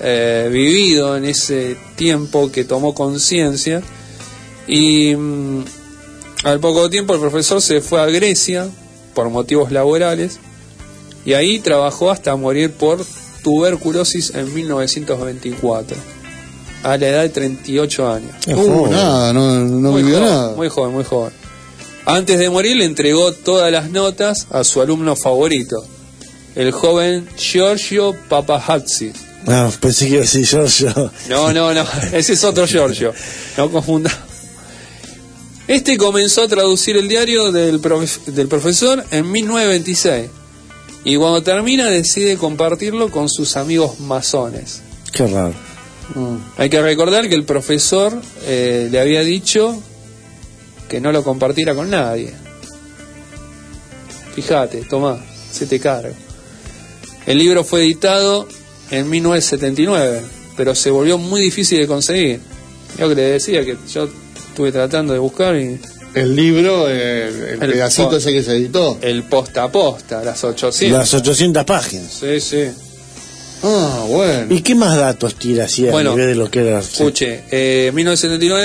eh, vivido en ese tiempo que tomó conciencia y mm, al poco tiempo el profesor se fue a Grecia por motivos laborales y ahí trabajó hasta morir por tuberculosis en 1924 a la edad de 38 años. Uh, nada, no, no muy vivió joven, nada. Muy joven, muy joven. Antes de morir le entregó todas las notas a su alumno favorito, el joven Giorgio Papahazzi. Ah, pensé que iba a decir Giorgio. No, no, no, ese es otro Giorgio, no confunda. Este comenzó a traducir el diario del, profe- del profesor en 1926 y cuando termina decide compartirlo con sus amigos masones. Qué raro. Hay que recordar que el profesor eh, le había dicho que no lo compartiera con nadie. Fíjate, toma, se te cargo. El libro fue editado en 1979, pero se volvió muy difícil de conseguir. Yo que le decía que yo estuve tratando de buscar y El libro, eh, el, El pedacito po- ese que se editó. el posta a posta, las 800. Las 800 páginas. Sí, sí. Ah, bueno. ¿Y qué más datos tira así a Bueno, nivel de lo que era? Escuche, eh, en 1979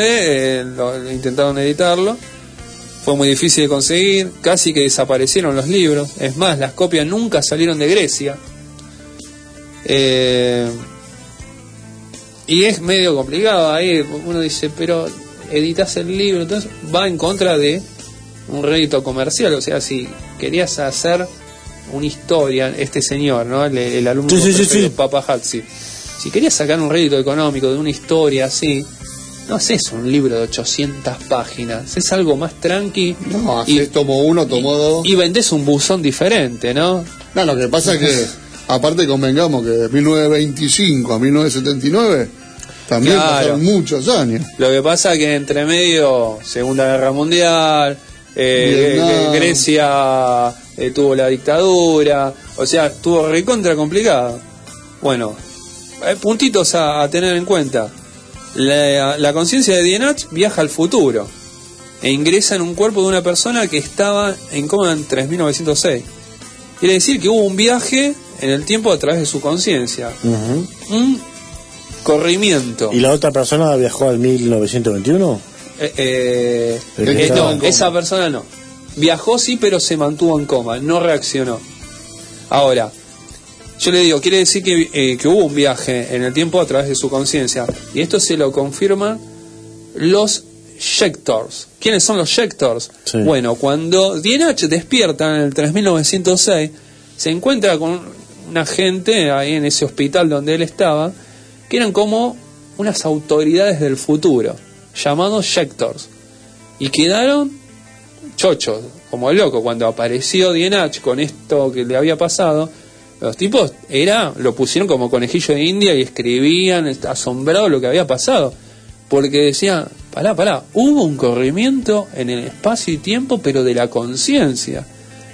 eh, lo- intentaron editarlo, fue muy difícil de conseguir, casi que desaparecieron los libros, es más, las copias nunca salieron de Grecia. Eh, y es medio complicado ahí, uno dice, pero editas el libro, entonces va en contra de un rédito comercial, o sea, si querías hacer una historia, este señor, ¿no? El, el alumno Sí, sí. Papa Hatzi, si querías sacar un rédito económico de una historia así, no haces un libro de 800 páginas, es algo más tranqui No, y, haces tomo uno, tomo dos. y vendés un buzón diferente, ¿no? No, lo que pasa es que, aparte convengamos que de 1925 a 1979, también Claro. pasaron muchos años. Lo que pasa que entre medio, Segunda Guerra Mundial, eh, Grecia eh, tuvo la dictadura, o sea, estuvo recontra complicado. Bueno, hay puntitos a, a tener en cuenta. La, la conciencia de Dienach viaja al futuro e ingresa en un cuerpo de una persona que estaba en coma en 3906. Quiere decir que hubo un viaje en el tiempo a través de su conciencia. Un corrimiento. ¿Y la otra persona viajó al 1921? Eh, eh, El que estaba no, esa persona no. Viajó sí, pero se mantuvo en coma, no reaccionó. Ahora, yo le digo, quiere decir que, eh, que hubo un viaje en el tiempo a través de su conciencia. Y esto se lo confirman los Shectors. ¿Quiénes son los Shectors? Sí. Bueno, cuando Dienach despierta en el 3906, se encuentra con una gente ahí en ese hospital donde él estaba, que eran como unas autoridades del futuro, llamados Shectors. Y quedaron chochos, como el loco. Cuando apareció Dienach con esto que le había pasado, los tipos era lo pusieron como conejillo de India y escribían asombrados lo que había pasado. Porque decían, pará, pará, hubo un corrimiento en el espacio y tiempo, pero de la conciencia.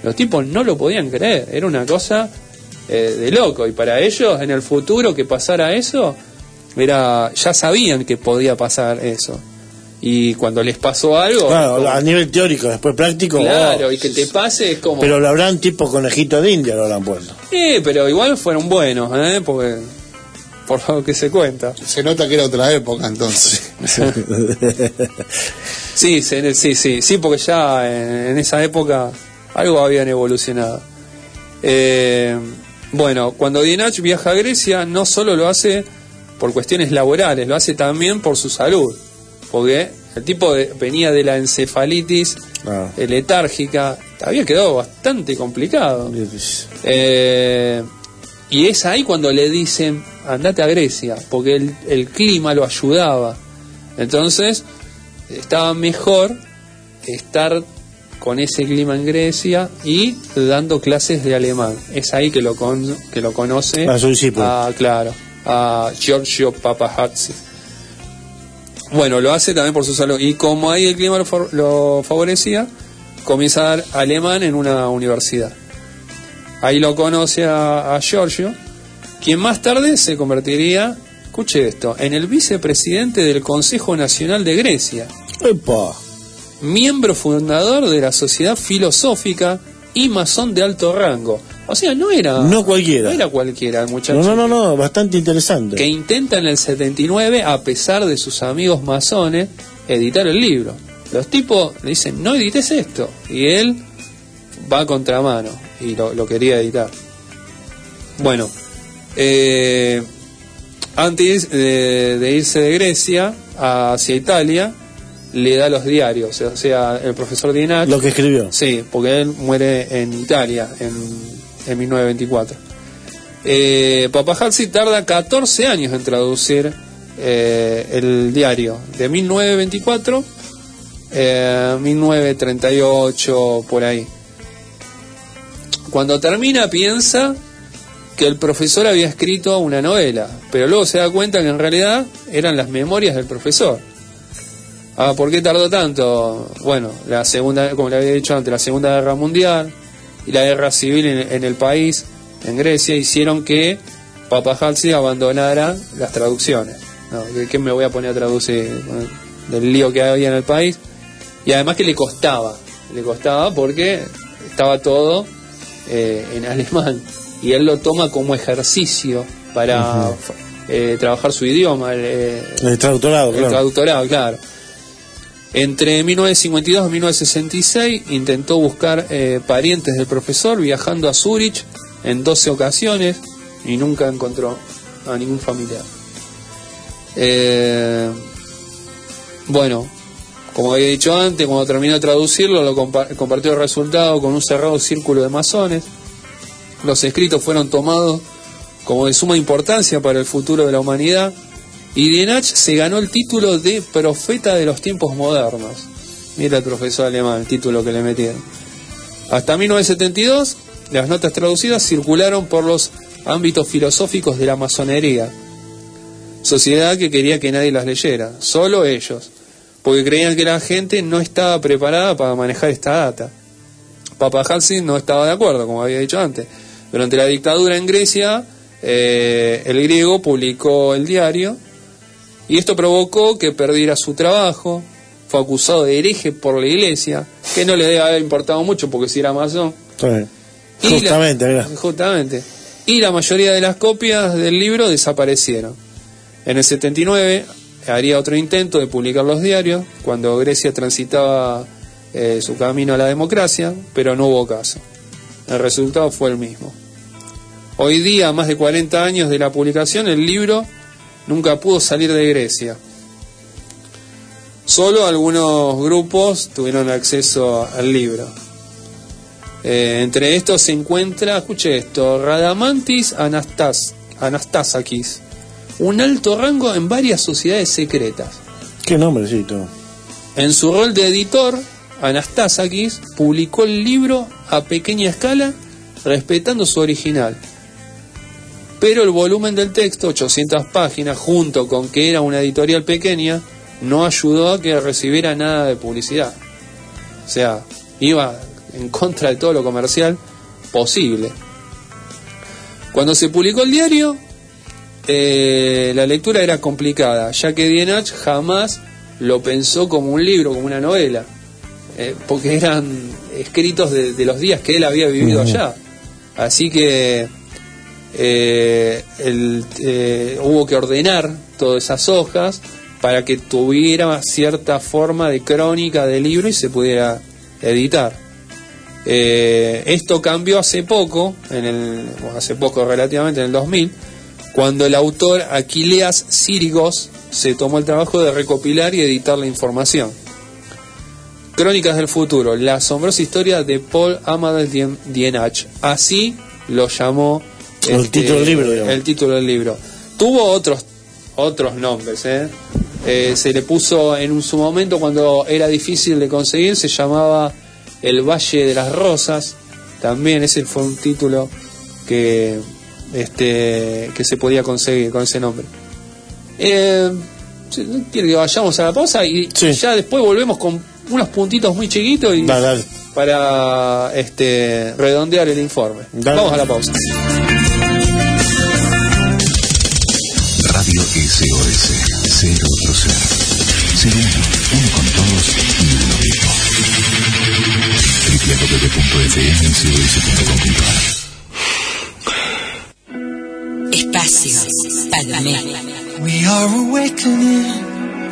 Los tipos no lo podían creer, era una cosa eh, de loco. Y para ellos, en el futuro que pasara eso, era ya sabían que podía pasar eso. Y cuando les pasó algo, Claro, como- a nivel teórico, después práctico. claro, oh, y que te pase es como... Pero lo habrán tipo conejito de India, lo habrán puesto. Sí, pero igual fueron buenos, ¿eh? Porque, por lo que se cuenta. Se nota que era otra época entonces. Sí, se- sí, sí, sí, porque ya en, en esa época algo habían evolucionado. Eh, bueno, cuando Dienach viaja a Grecia, no solo lo hace por cuestiones laborales, lo hace también por su salud, porque el tipo de- venía de la encefalitis Ah. letárgica, había quedado bastante complicado. Eh, y es ahí cuando le dicen, andate a Grecia, porque el, el clima lo ayudaba. Entonces, estaba mejor estar con ese clima en Grecia y dando clases de alemán. Es ahí que lo, con- que lo conoce. A su discípulo. a- claro, a Giorgio Papahazzi. Bueno, lo hace también por su salud. Y como ahí el clima lo, fa- lo favorecía, comienza a dar alemán en una universidad. Ahí lo conoce a, a Giorgio, quien más tarde se convertiría, escuche esto, en el vicepresidente del Consejo Nacional de Grecia. Miembro fundador de la Sociedad Filosófica y masón de alto rango. O sea, no era. No cualquiera. No era cualquiera el muchacho. No, no, no, no, bastante interesante. Que intenta en el 79, a pesar de sus amigos masones, editar el libro. Los tipos le dicen, no edites esto. Y él va a contramano y lo, lo quería editar. Bueno, eh, antes de, de irse de Grecia hacia Italia, le da los diarios, o sea, el profesor Dinach. Lo que escribió. Sí, porque él muere en Italia en, en 1924. Eh, tarda 14 años en traducir eh, el diario, de 1924 eh, 1938, por ahí. Cuando termina piensa que el profesor había escrito una novela, pero luego se da cuenta que en realidad eran las memorias del profesor. Ah, ¿por qué tardó tanto? Bueno, la segunda, como le había dicho antes, la Segunda Guerra Mundial y la guerra civil en, en el país, en Grecia, hicieron que Papahazzi abandonara las traducciones. No, ¿de ¿Qué me voy a poner a traducir? Del lío que había en el país. Y además que le costaba, le costaba porque estaba todo eh, en alemán. Y él lo toma como ejercicio para eh, trabajar su idioma. el, eh, El traductorado, el claro. traductorado, claro. Entre 1952 y 1966 intentó buscar eh, parientes del profesor viajando a Zurich en 12 ocasiones y nunca encontró a ningún familiar. Eh, bueno, como había dicho antes, cuando terminó de traducirlo, lo compa- compartió el resultado con un cerrado círculo de masones. Los escritos fueron tomados como de suma importancia para el futuro de la humanidad y Dienach se ganó el título de profeta de los tiempos modernos. Mira el profesor alemán, el título que le metieron. Hasta 1972, las notas traducidas circularon por los ámbitos filosóficos de la masonería, sociedad que quería que nadie las leyera, solo ellos, porque creían que la gente no estaba preparada para manejar esta data. Papahazzi no estaba de acuerdo, como había dicho antes. Durante la dictadura en Grecia, eh, el griego publicó el diario y esto provocó que perdiera su trabajo, fue acusado de hereje por la iglesia, que no le debe haber importado mucho porque si era masón. La- Justamente. Justamente. Y la mayoría de las copias del libro desaparecieron. En el 79 haría otro intento de publicar los diarios, cuando Grecia transitaba eh, su camino a la democracia, pero no hubo caso. El resultado fue el mismo. Hoy día, más de 40 años de la publicación, el libro nunca pudo salir de Grecia. Solo algunos grupos tuvieron acceso al libro. Eh, entre estos se encuentra, escuche esto, Radamantis Anastas, Anastasakis, un alto rango en varias sociedades secretas. Qué nombrecito. En su rol de editor, Anastasakis publicó el libro a pequeña escala, respetando su original. Pero el volumen del texto, 800 páginas, junto con que era una editorial pequeña, no ayudó a que recibiera nada de publicidad. O sea, iba en contra de todo lo comercial posible. Cuando se publicó el diario, eh, la lectura era complicada, ya que Dienach jamás lo pensó como un libro, como una novela, eh, porque eran escritos de, de los días que él había vivido allá. Así que eh, el- eh, hubo que ordenar todas esas hojas para que tuviera cierta forma de crónica del libro y se pudiera editar. Eh, esto cambió hace poco, en el, hace poco relativamente, en el 2000, cuando el autor Aquileas Sirigos se tomó el trabajo de recopilar y editar la información. Crónicas del futuro, la asombrosa historia de Paul Dien- Dienach. Así lo llamó El título del libro, digamos. el título del libro. Tuvo otros otros nombres, ¿eh? Eh, se le puso en su momento cuando era difícil de conseguir, se llamaba El Valle de las Rosas. También ese fue un título que este que se podía conseguir con ese nombre. Eh, quiero que vayamos a la pausa y ya después volvemos con unos puntitos muy chiquitos y Dale, dale. para este redondear el informe. Dale. Vamos a la pausa. Ser otro ser. Ser uno, uno con todos y uno mismo. www.fmsos.com.ar Espacio Padme. We are awakening.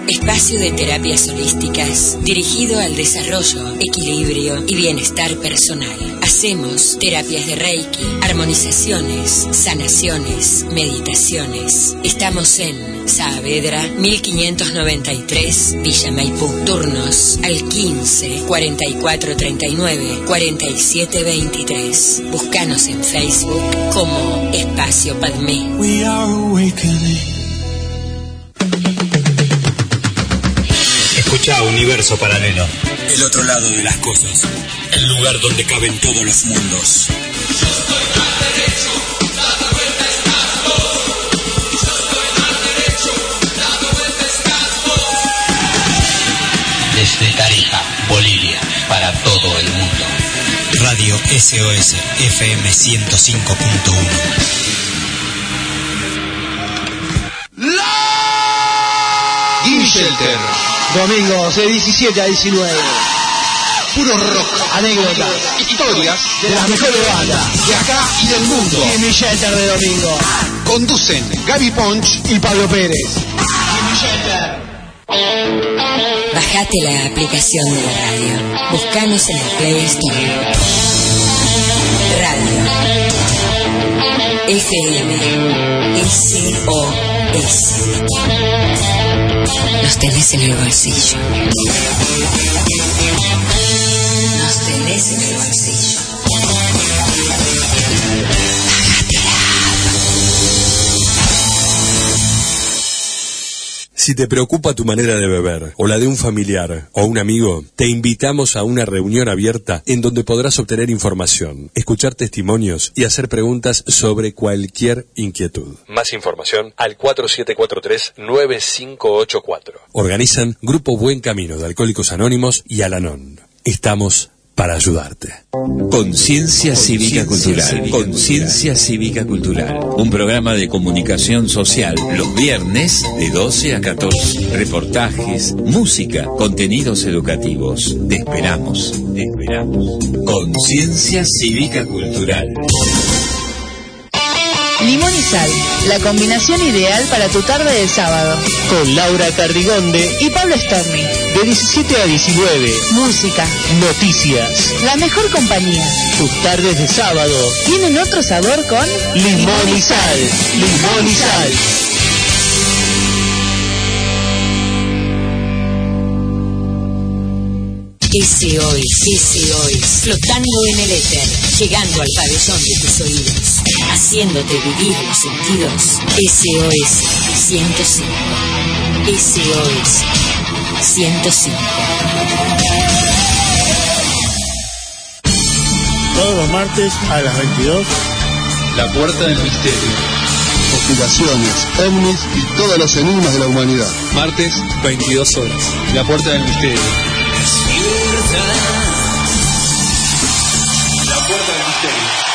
Espacio de terapias holísticas dirigido al desarrollo, equilibrio y bienestar personal. Hacemos terapias de Reiki, armonizaciones, sanaciones, meditaciones. Estamos en Saavedra 1593, Villa Maipú. Turnos al 15 44 39 47 23. Búscanos en Facebook como Espacio Padme. We are awakening. Escucha Universo Paralelo. El otro lado de las cosas. El lugar donde caben todos los mundos. Desde Tarija, Bolivia, para todo el mundo. Radio SOS FM 105.1. Shelter. Domingos de 17 a 19. Puro rock, anécdotas, historias de las mejores bandas de acá y del mundo. Jimmy Shelter de domingo. Conducen Gaby Ponch y Pablo Pérez. Bajate la aplicación de la radio. Buscanos en el Play Store. Radio. FM. SOS. Nos tenés en el bolsillo. Nos tenés en el bolsillo. Si te preocupa tu manera de beber o la de un familiar o un amigo, te invitamos a una reunión abierta en donde podrás obtener información, escuchar testimonios y hacer preguntas sobre cualquier inquietud. Más información al 4743-9584. Organizan Grupo Buen Camino de Alcohólicos Anónimos y Alanón. Estamos para ayudarte. Conciencia Cívica Cultural. Conciencia Cívica Cultural. Un programa de comunicación social los viernes de 12 a 14. Reportajes, música, contenidos educativos. Te esperamos. Te esperamos. Conciencia Cívica Cultural. Limón y sal, la combinación ideal para tu tarde de sábado. Con Laura Cardigonde y Pablo Storni. De 17 a 19. Música, Noticias. la mejor compañía. Tus tardes de sábado. Tienen otro sabor con Limón y sal. Limón y sal. SOS, SOS, flotando en el éter, llegando al pabellón de tus oídos, haciéndote vivir los sentidos. SOS 105, SOS 105. Todos los martes a las 22. La puerta del misterio. Conspiraciones, ovnis y todos los enigmas de la humanidad. Martes, 22 horas. La puerta del misterio. La puerta del misterio.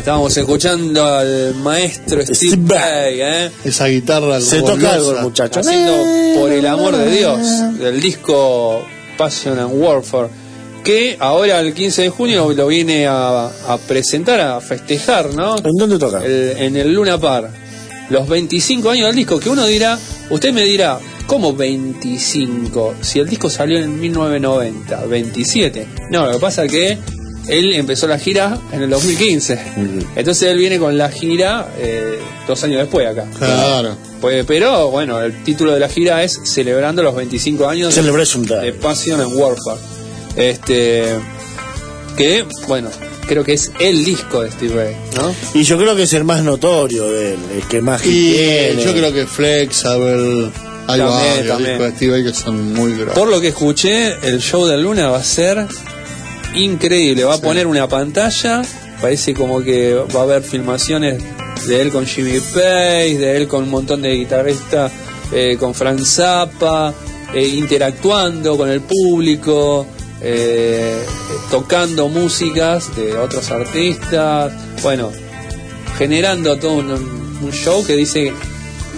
Estábamos escuchando al maestro Steve Vai, ¿eh? Esa guitarra Se toca algo el muchacho. haciendo Por el amor de Dios, del disco Passion and Warfare, que ahora el 15 de junio lo viene a, a presentar, a festejar, ¿no? ¿En dónde toca? El- en el Luna Park. Los 25 años del disco, que uno dirá, usted me dirá, ¿cómo 25? Si el disco salió en 1990, 27. No, lo que pasa es que él empezó la gira en el 2015. Entonces él viene con la gira eh, dos años después acá. Claro. Pues, pero bueno, el título de la gira es Celebrando los 25 años de, Celebration de Passion and Warfare. Este, que, bueno, creo que es el disco de Steve Vai, ¿no? Y yo creo que es el más notorio de él, el que más Y tiene. yo creo que Flexible, hay También, varios también. discos de Steve Vai que son muy grandes. Por lo que escuché, el show de Luna va a ser increíble. Va a poner una pantalla, parece como que va a haber filmaciones de él con Jimmy Page, de él con un montón de guitarristas, eh, con Frank Zappa, eh, interactuando con el público, eh, tocando músicas de otros artistas. Bueno, generando todo un, un show que dice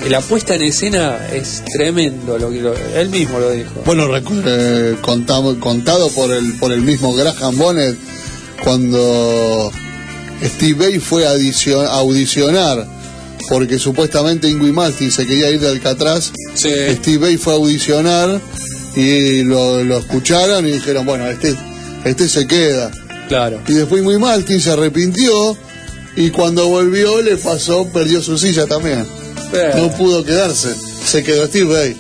la puesta en escena es tremendo, lo que lo- él mismo lo dijo. Bueno, eh, contado, contado por el por el mismo Graham Bonnet cuando Steve Vai fue a audicio- a audicionar porque supuestamente Ingui Maltin se quería ir de Alcatraz. Steve Vai fue a audicionar y lo, lo escucharon y dijeron, bueno, este, este se queda. Claro. Y después Ingui Maltin se arrepintió y cuando volvió le pasó, perdió su silla también. Pero- No pudo quedarse. Se quedó Steve Vai.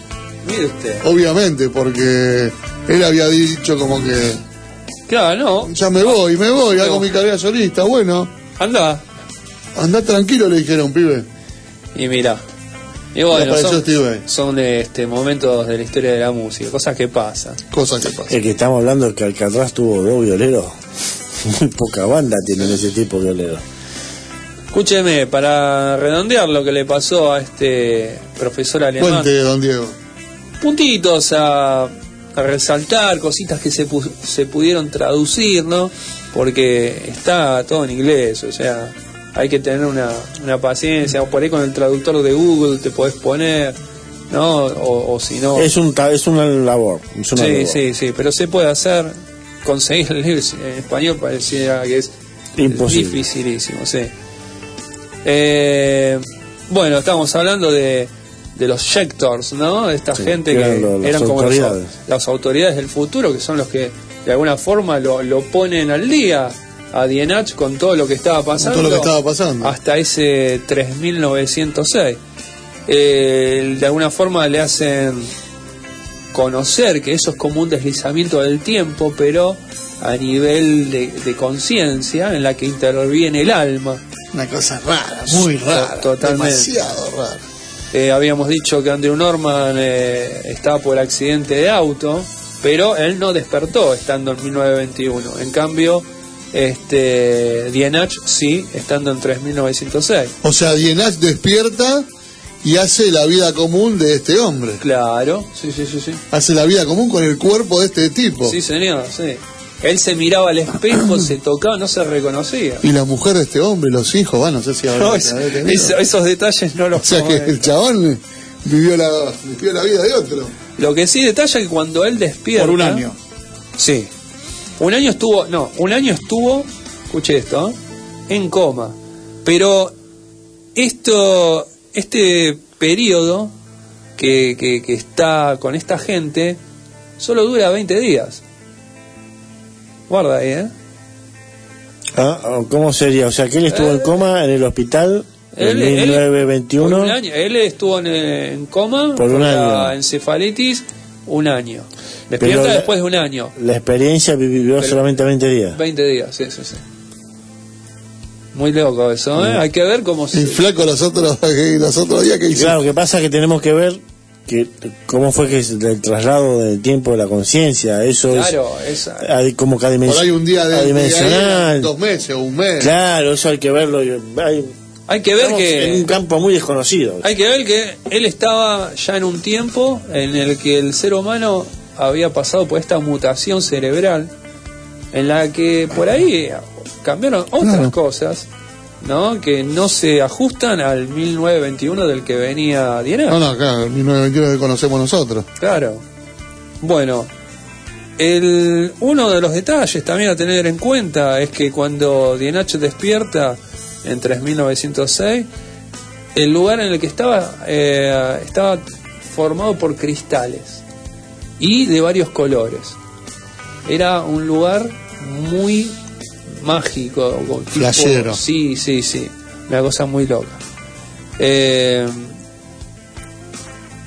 Mire usted. Obviamente, porque él había dicho como que Claro, no. ya me voy, me voy, hago mi carrera solista. Bueno, Anda. anda tranquilo, le dijeron, pibe. Y mira. Y bueno, son, son este, momentos de la historia de la música, cosas que pasan. Cosas que pasan. El que estamos hablando es que Alcatraz tuvo dos violeros. Muy poca banda tienen ese tipo de violeros. Escúcheme, para redondear lo que le pasó a este profesor alemán, Cuente, don Diego. puntitos a, a resaltar, cositas que se, pu- se pudieron traducir, ¿no? Porque está todo en inglés, o sea, hay que tener una, una paciencia, por ahí con el traductor de Google te podés poner, ¿no? O, o si no... Es, un, es una labor. Es una Sí, labor. sí, sí, pero se puede hacer. Conseguir el libro en español pareciera que es Imposible. dificilísimo, sí. Eh, bueno, estamos hablando de, de los sectors, ¿no? Esta Sí, gente que que eran como las autoridades del futuro, que son los que de alguna forma lo, lo ponen al día a Dienach con todo lo que estaba pasando. Todo lo que estaba pasando. Hasta ese 3906. Eh, de alguna forma le hacen conocer que eso es como un deslizamiento del tiempo, pero a nivel de, de conciencia en la que interviene el alma. Una cosa rara, muy rara. Totalmente. Demasiado rara. Eh, habíamos dicho que Andrew Norman eh, estaba por accidente de auto, pero él no despertó estando en 1921. En cambio, este Dienach sí, estando en 3906. O sea, Dienach despierta y hace la vida común de este hombre. Claro, sí, sí, sí, sí. Hace la vida común con el cuerpo de este tipo. Sí, señor, sí. Él se miraba al espejo, se tocaba, no se reconocía. Y la mujer de este hombre, los hijos, va, no sé si habrá, No, es- eso- esos detalles no los O sea que el chabón vivió la, vivió la vida de otro. Lo que sí detalla que cuando él despierta. Por un año. Sí. Un año estuvo. No, un año estuvo. Escuche esto. ¿eh? En coma. Pero esto. Este periodo que, que, que está con esta gente. Solo dura 20 días. Guarda ahí, ¿eh? Ah, ¿Cómo sería? O sea, que él estuvo en coma en el hospital en Él- él- 1921. Por un año. Él estuvo en, en coma. Por un la año. encefalitis. Un año. Despierta Pero la- después de un año. La experiencia vivió Pero- solamente 20 días. 20 días, sí, sí, sí. Muy loco eso, ¿eh? Mm. Hay que ver cómo se... Y flaco los otros, los otros días que hizo. claro, lo que pasa es que tenemos que ver que cómo fue que es el traslado del tiempo de la conciencia. Eso Claro, es... como que Por ahí un día de, dos meses o un mes. Claro, eso hay que verlo. Hay Hay que ver que en un campo muy desconocido. hay que ver que él estaba ya en un tiempo en el que el ser humano había pasado por esta mutación cerebral en la que por ahí cambiaron otras Claro. cosas, ¿no? Que no se ajustan al 1921 del que venía Diener. No, no, claro, el 1921 que conocemos nosotros. Claro. Bueno, el, uno de los detalles también a tener en cuenta es que cuando Dienach despierta en 3906, el lugar en el que estaba eh, estaba formado por cristales y de varios colores. Era un lugar muy mágico. con tipo- Flashero. Sí, sí, sí. Una cosa muy loca. Eh,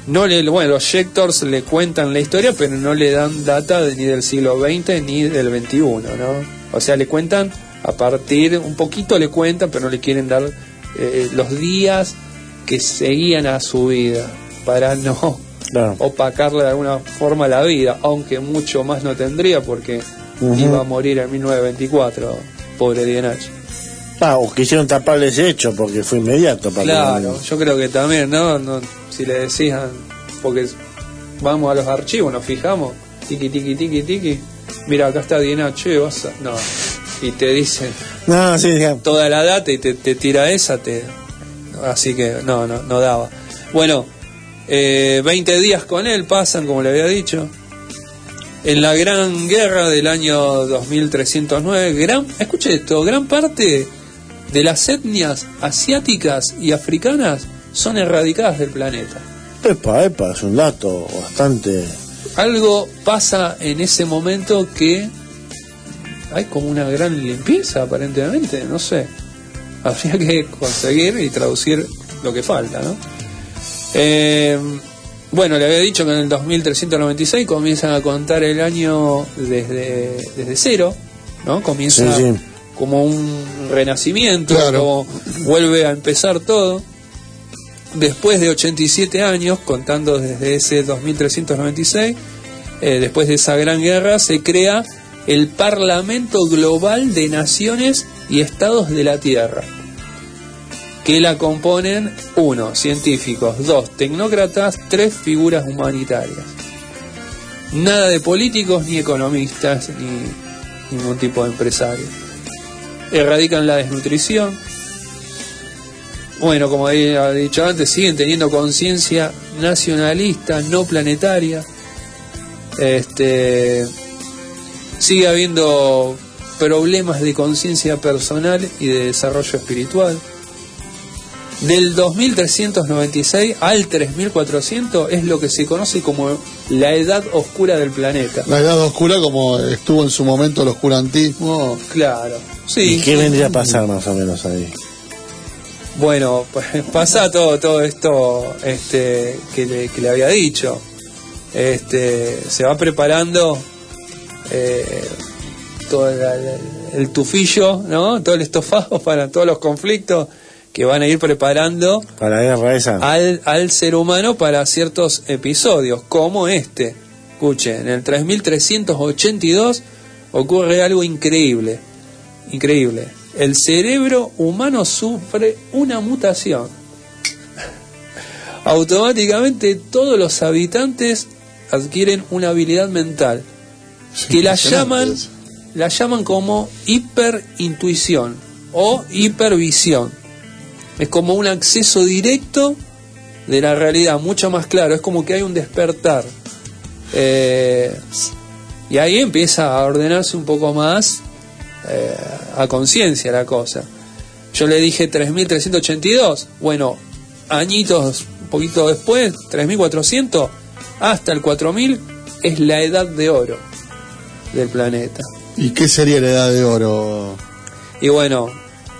no le, bueno, los Jectors le cuentan la historia, pero no le dan data de- ni del siglo XX ni del XXI, ¿no? O sea, le cuentan a partir, un poquito le cuentan, pero no le quieren dar eh, los días que seguían a su vida para no opacarle de alguna forma la vida, aunque mucho más no tendría porque Iba a morir en 1924, pobre Dienach. Ah, o quisieron taparle ese hecho porque fue inmediato. Para Claro, yo creo que también, ¿no? No, si le decían, porque vamos a los archivos, nos fijamos, tiki, tiki, tiki, tiki, mira, acá está Diana, che, vas a... No, y te dicen No, sí, sí. toda la data y te, te tira esa, te... así que no, no, no daba. Bueno, eh, 20 días con él pasan, como le había dicho. En la Gran Guerra del año 2309, gran, escuche esto, gran parte de las etnias asiáticas y africanas son erradicadas del planeta. Epa, epa, es un dato bastante. Algo pasa en ese momento que hay como una gran limpieza aparentemente, no sé. Habría que conseguir y traducir lo que falta, ¿no? Eh, bueno, le había dicho que en el 2396 comienzan a contar el año desde, desde cero, ¿no? Comienza Sí, sí. como un renacimiento, Claro. como vuelve a empezar todo. Después de 87 años, contando desde ese 2396, eh, después de esa gran guerra, se crea el Parlamento Global de Naciones y Estados de la Tierra, que la componen uno, científicos, dos, tecnócratas, tres, figuras humanitarias. Nada de políticos ni economistas ni ningún tipo de empresarios. Erradican la desnutrición. Bueno, como había dicho antes, siguen teniendo conciencia nacionalista, no planetaria. Este, sigue habiendo problemas de conciencia personal y de desarrollo espiritual. Del 2396 al 3400 es lo que se conoce como la edad oscura del planeta. La edad oscura, como estuvo en su momento el oscurantismo. Claro. Sí. ¿Y qué vendría a pasar más o menos ahí? Bueno, pues pasa todo, todo esto este, que, le, que le había dicho. Este, se va preparando eh, todo el, el tufillo, ¿no? Todo el estofado para todos los conflictos que van a ir preparando Para la guerra esa. al, al ser humano para ciertos episodios, como este. Escuche, en el 3382 ocurre algo increíble, increíble. El cerebro humano sufre una mutación. Automáticamente todos los habitantes adquieren una habilidad mental que la llaman, la llaman como hiperintuición o hipervisión. Es como un acceso directo de la realidad, mucho más claro. Es como que hay un despertar. Eh, y ahí empieza a ordenarse un poco más eh, a conciencia la cosa. Yo le dije 3.382. Bueno, añitos, un poquito después, 3.400, hasta el 4.000 es la edad de oro del planeta. ¿Y qué sería la edad de oro? Y bueno,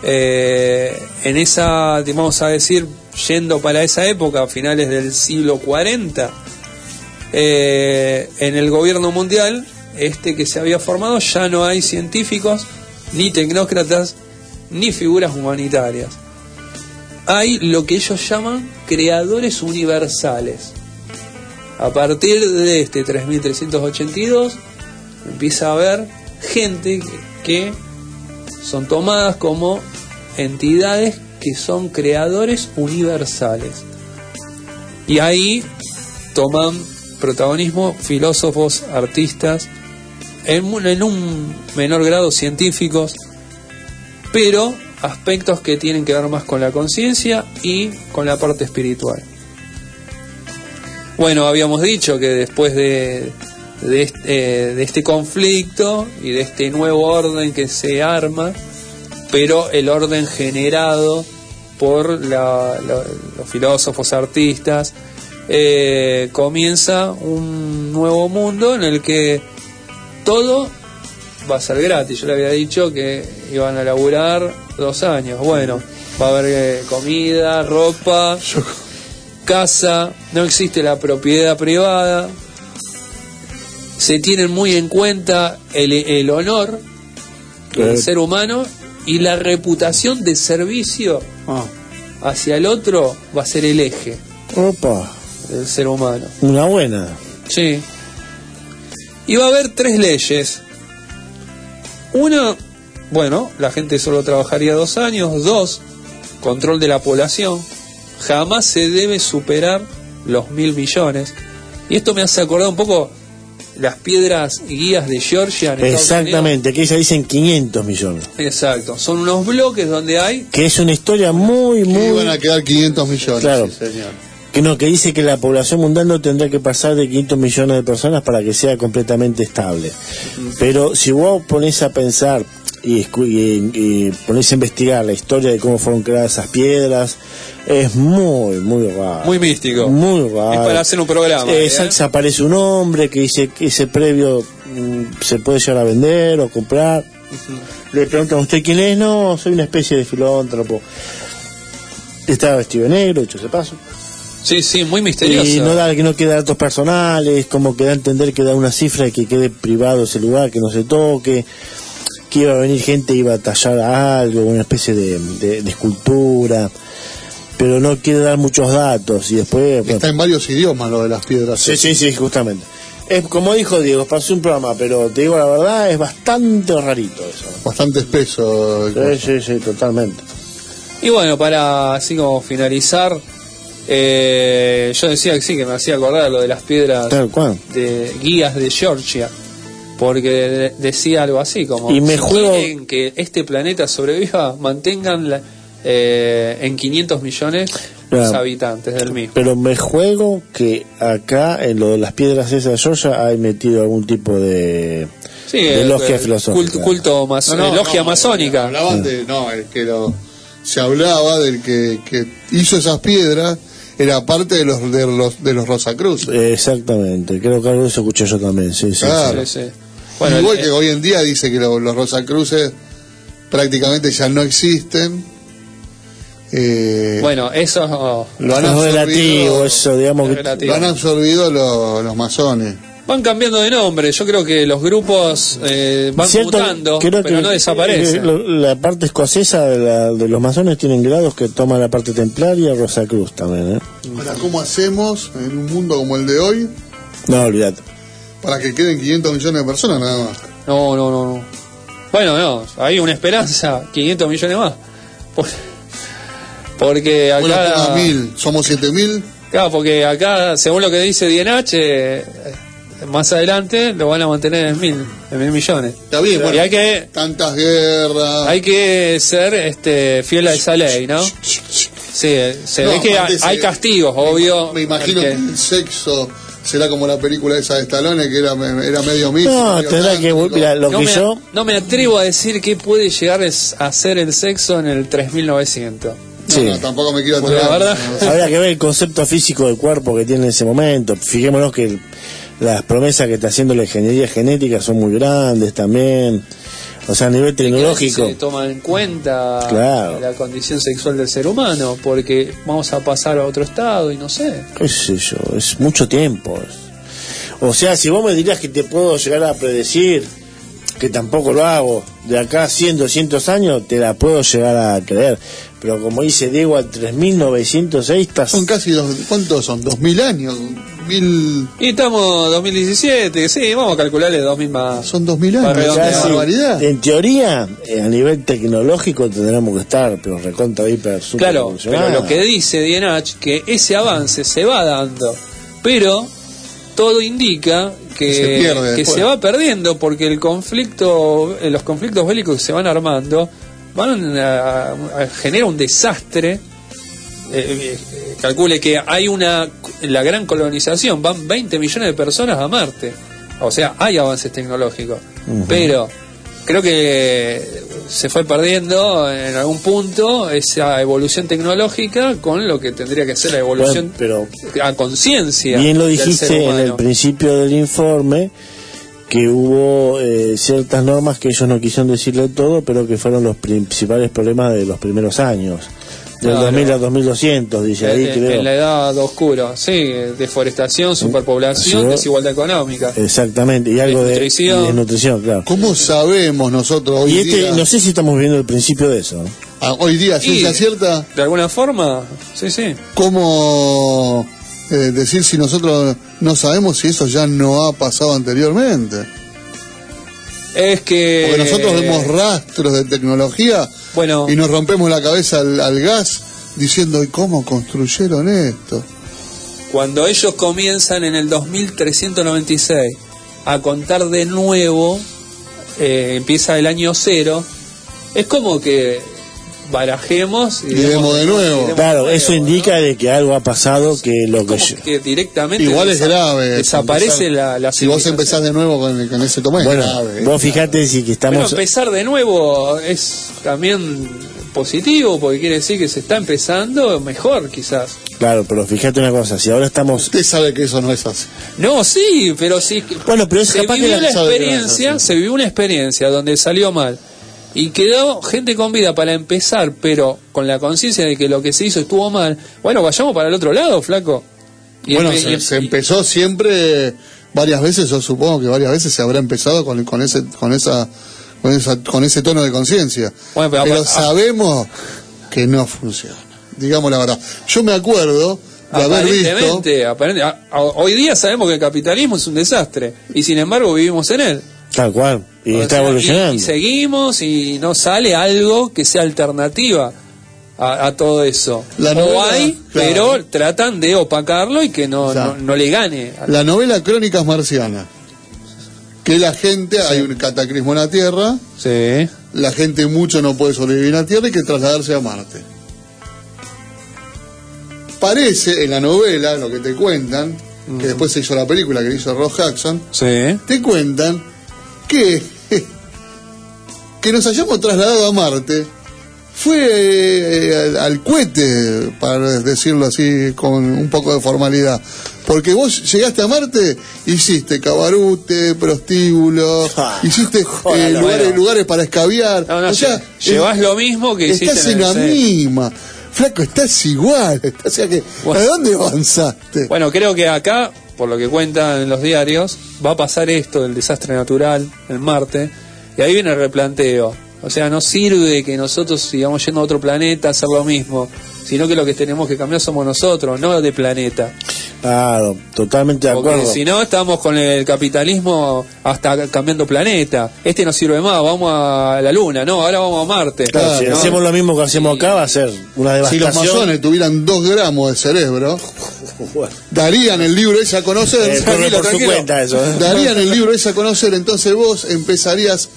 eh, en esa, vamos a decir, yendo para esa época, finales del siglo 40, eh, en el gobierno mundial, este que se había formado, ya no hay científicos, ni tecnócratas, ni figuras humanitarias. Hay lo que ellos llaman creadores universales. A partir de este 3382 empieza a haber gente que son tomadas como entidades que son creadores universales. Y ahí toman protagonismo filósofos, artistas, en, un- en un menor grado científicos, pero aspectos que tienen que ver más con la conciencia y con la parte espiritual. Bueno, habíamos dicho que después de, de, este, eh, de este conflicto y de este nuevo orden que se arma, pero el orden generado por la- la- los filósofos, artistas, eh, comienza un nuevo mundo en el que todo va a ser gratis. Yo le había dicho que iban a laburar dos años. Bueno, va a haber eh, comida, ropa, casa, no existe la propiedad privada. Se tienen muy en cuenta el, el honor del Eh. ser humano y la reputación de servicio Ah. hacia el otro va a ser el eje Opa, del ser humano. una buena. Sí. Y va a haber tres leyes. Una, bueno, la gente solo trabajaría dos años. Dos, control de la población. Jamás se debe superar los mil millones. Y esto me hace acordar un poco las piedras guías de Georgia. en Exactamente, que ellas dicen 500 millones. Exacto. Son unos bloques donde hay Que es una historia muy, muy... Iban a quedar 500 millones. Claro. sí, señor. Que no, que dice que la población mundial no tendrá que pasar de 500 millones de personas para que sea completamente estable. Pero si vos pones a pensar y, escu- y, y pones a investigar la historia de cómo fueron creadas esas piedras, es muy, muy raro. muy místicos. Muy raro. Es para hacer un programa. Eh, ¿eh? exacto, aparece un hombre que dice que ese previo mm, se puede llegar a vender o comprar. Le preguntan a usted quién es, no, soy una especie de filántropo. Estaba vestido de negro, hecho ese paso. Sí, sí, muy misterioso. Y no da que no queda datos personales, como que da a entender que da una cifra de que quede privado ese lugar, que no se toque, que iba a venir gente iba a tallar algo, una especie de, de- de escultura, pero no quiere dar muchos datos y después bueno, Está en varios idiomas lo de las piedras. Sí, sí, sí, justamente. Es como dijo Diego, pasó un programa, pero te digo la verdad, es bastante rarito eso. Bastante espeso. Sí, sí, sí, totalmente. Y bueno, para así como finalizar, eh, yo decía que sí, que me hacía acordar lo de las piedras Tal cual. de guías de Georgia, porque de- decía algo así como Y me si juego- quieren que este planeta sobreviva, mantengan la- eh, en 500 millones los habitantes del mismo. Pero me juego que acá, en lo de las piedras esas de Georgia, hay metido algún tipo de, Sí, de eh, logia eh, filosófica. Culto, culto No, no, eh, logia no, masónica. Hablaban de, no, el que lo, se hablaba del que, que hizo esas piedras, era parte de los de los, de los Rosacruz. Exactamente, creo que algo de eso escuché yo también, sí, sí. Claro. Sí, sí. Bueno, Igual el- que hoy en día dice que lo- los Rosacruces prácticamente ya no existen. Eh, bueno, eso lo han Es absorbido, relativo, eso, digamos es relativo. lo han absorbido los, los masones. Van cambiando de nombre, yo creo que los grupos eh, van Cierto, mutando, creo pero que, no eh, desaparecen. lo- la parte escocesa de, la- de los masones tienen grados que toman la parte templaria y Rosacruz también, ¿eh? Ahora, ¿cómo hacemos en un mundo como el de hoy No, olvídate. para que queden 500 millones de personas nada más? No, no, no, no. Bueno, no, hay una esperanza, 500 millones más. Porque acá... Bueno, ponga mil, somos 7000. Claro, porque acá, según lo que dice DNH, eh, más adelante lo van a mantener en mil, en mil millones. Está bien, Y bueno, hay que, tantas guerras. hay que ser este, fiel a esa ley, ¿no? Sí, se No, ve que hay, se- castigos, obvio. Me imagino el que que- el sexo será como la película esa de Stallone, que era, era medio místico. No, medio tendrá que, mira, lo no, que me, yo, no me atrevo a decir qué puede llegar a ser el sexo en el 3900. No, sí. no, tampoco me quiero atrever. la verdad- No, Habría que ver el concepto físico del cuerpo que tiene en ese momento. Fijémonos que el- las promesas que está haciendo la ingeniería genética son muy grandes también. O sea, a nivel tecnológico. Se toma en cuenta Claro. la condición sexual del ser humano, porque vamos a pasar a otro estado y no sé. qué sé yo, es mucho tiempo. O sea, si vos me dirías que te puedo llegar a predecir, que tampoco lo hago, de acá a 100, 200 años, te la puedo llegar a creer. Pero como dice Diego, al 3906 estás... Son casi dos, ¿cuántos son? ¿Dos mil años? Mil... Y estamos 2017, sí, vamos a calcularle 2000 más. Son dos mil Para años, barbaridad. En teoría, eh, a nivel tecnológico tendremos que estar, pero recontra hiper super Claro, pero lo que dice DNH que ese avance se va dando, pero todo indica que, Se que se va perdiendo porque el conflicto, eh, los conflictos bélicos que se van armando van a, a generar un desastre. Eh, eh, calcule que hay una la gran colonización, van 20 millones de personas a Marte. O sea, hay avances tecnológicos, pero creo que se fue perdiendo en algún punto esa evolución tecnológica con lo que tendría que ser la evolución Bueno, pero a conciencia. Bien lo dijiste en el principio del informe que hubo eh, ciertas normas que ellos no quisieron decirle todo, pero que fueron los principales problemas de los primeros años. Del Claro. 2000 a 2200, dice ahí, en, creo. en la edad oscura, sí, deforestación, superpoblación, Sí. desigualdad económica. Exactamente, y algo de Desnutrición. claro. ¿Cómo sabemos nosotros hoy Y este, día? no sé si estamos viendo el principio de eso. Ah, hoy día, ciencia Y- cierta, De alguna forma, sí, sí. ¿cómo eh, decir si nosotros no sabemos si eso ya no ha pasado anteriormente? Es que. Porque nosotros vemos rastros de tecnología Bueno, y nos rompemos la cabeza al, al gas diciendo, ¿y cómo construyeron esto? cuando ellos comienzan en el 2396 a contar de nuevo, eh, empieza el año cero, es como que barajemos y, Y demos de nuevo. Claro, de eso nuevo, indica de que algo ha pasado que lo que yo- que directamente Igual es grave. desaparece empezar- la, la Si vos empezás de nuevo con, con ese toma, es Bueno, grave. vos fijate si que Bueno, estamos empezar de nuevo es también positivo porque quiere decir que se está empezando mejor quizás. Claro, pero fíjate una cosa, si ahora estamos Usted sabe que eso no es así. No, sí, pero sí. Bueno, pero es se capaz que vivió la- la que no es experiencia, se vivió una experiencia donde salió mal y quedó gente con vida para empezar, pero con la conciencia de que lo que se hizo estuvo mal. Bueno, vayamos para el otro lado, flaco. Y bueno, empe- se, y- se empezó siempre varias veces, yo supongo que varias veces se habrá empezado con, con ese con esa con esa con ese tono de conciencia. Bueno, pero- pero sabemos que no funciona. Digamos la verdad. Yo me acuerdo de haber visto aparentemente, aparente- a- a- hoy día sabemos que el capitalismo es un desastre y sin embargo vivimos en él. tal cual y O está sea, evolucionando. Y, y seguimos y no sale algo que sea alternativa a, a todo eso. La o novela, hay, claro. pero tratan de opacarlo y que no, O sea, no, no le gane. la novela Crónicas Marcianas. Que la gente, hay un cataclismo en la Tierra, Sí. la gente mucho no puede sobrevivir en la Tierra y que trasladarse a Marte. Parece en la novela, lo que te cuentan, que después se hizo la película que hizo Ross Jackson, Sí. te cuentan que, que nos hayamos trasladado a Marte fue eh, al, al cohete, para decirlo así con un poco de formalidad. Porque vos llegaste a Marte, hiciste cabarute, prostíbulo, hiciste eh, lugares, bueno. lugares para escabiar. No, no, o sea, lle- llevas eh, lo mismo que hiciste Estás en el la misma. Flaco, estás igual. O sea que, Bueno. ¿a dónde avanzaste? Bueno, creo que acá, por lo que cuentan en los diarios, va a pasar esto del desastre natural en Marte, y ahí viene el replanteo. O sea, no sirve que nosotros sigamos yendo a otro planeta a hacer lo mismo, sino que lo que tenemos que cambiar somos nosotros, no de planeta. Claro, totalmente de Porque acuerdo. si no, estamos con el capitalismo hasta cambiando planeta. Este no sirve más, vamos a la Luna, no, ahora vamos a Marte. Claro, si ¿no? hacemos lo mismo que hacemos acá va a ser una Si los devastación. masones tuvieran dos gramos de cerebro, darían el libro ese a conocer. Eh, corre Tranquilo, por su tranquilo. cuenta eso. ¿eh? darían el libro ese a conocer, entonces vos empezarías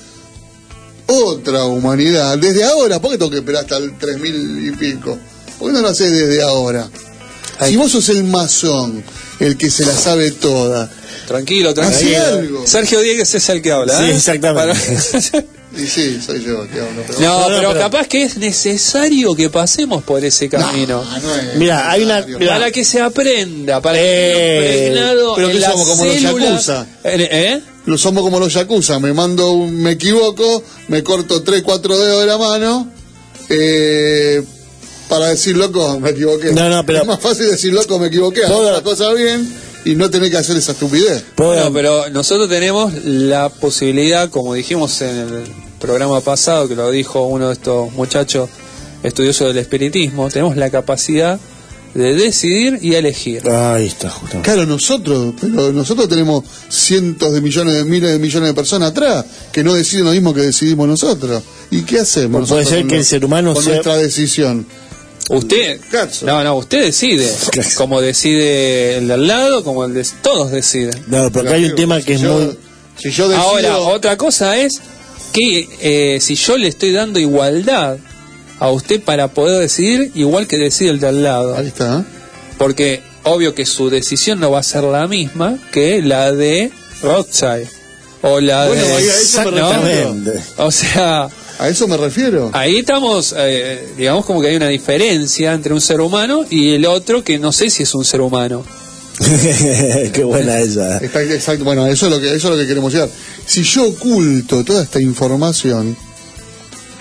otra humanidad. Desde ahora, ¿por qué tengo que esperar hasta el 3000 y pico? ¿Por qué no lo haces desde ahora? Si vos sos el masón, el que se la sabe toda, Tranquilo, tranquilo. algo. Sergio Diegues es el que habla. Sí, ¿eh? exactamente. Para- y sí, soy yo el que hablo. Pero No, pero, pero- capaz que es necesario que pasemos por ese camino. No es Mira, hay una-. Para que se aprenda, para que Eh, quede impregnado pero que somos como los yakuza. ¿Eh? Lo somos como los yakuza, me mando un, me equivoco, me corto 3, 4 dedos de la mano, eh, para decir loco, me equivoqué. No, no, pero- Es más fácil decir loco, me equivoqué, hacer las cosas bien y no tener que hacer esa estupidez. Bueno, pero nosotros tenemos la posibilidad, como dijimos en el programa pasado, que lo dijo uno de estos muchachos estudiosos del espiritismo, tenemos la capacidad de decidir y elegir. Ahí está, justamente. Claro, nosotros, pero nosotros tenemos cientos de millones de miles de millones de personas atrás que no deciden lo mismo que decidimos nosotros. ¿Y qué hacemos? Puede nosotros ser con que el ser humano con sea- nuestra decisión. Usted, no, no, usted decide, como decide el de al lado, como el de todos deciden. No, porque hay un tema que es muy... Si yo decido- Ahora, otra cosa es que eh, si yo le estoy dando igualdad a usted para poder decidir igual que decide el de al lado. Ahí está. Porque obvio que su decisión no va a ser la misma que la de Rothschild. O la Bueno, de... ahí a eso me ¿no? refiero. O sea... A eso me refiero. Ahí estamos, eh, digamos como que hay una diferencia entre un ser humano y el otro que no sé si es un ser humano. Qué buena esa. Está- exacto. Bueno, eso es lo que eso es lo que queremos llegar. Si yo oculto toda esta información,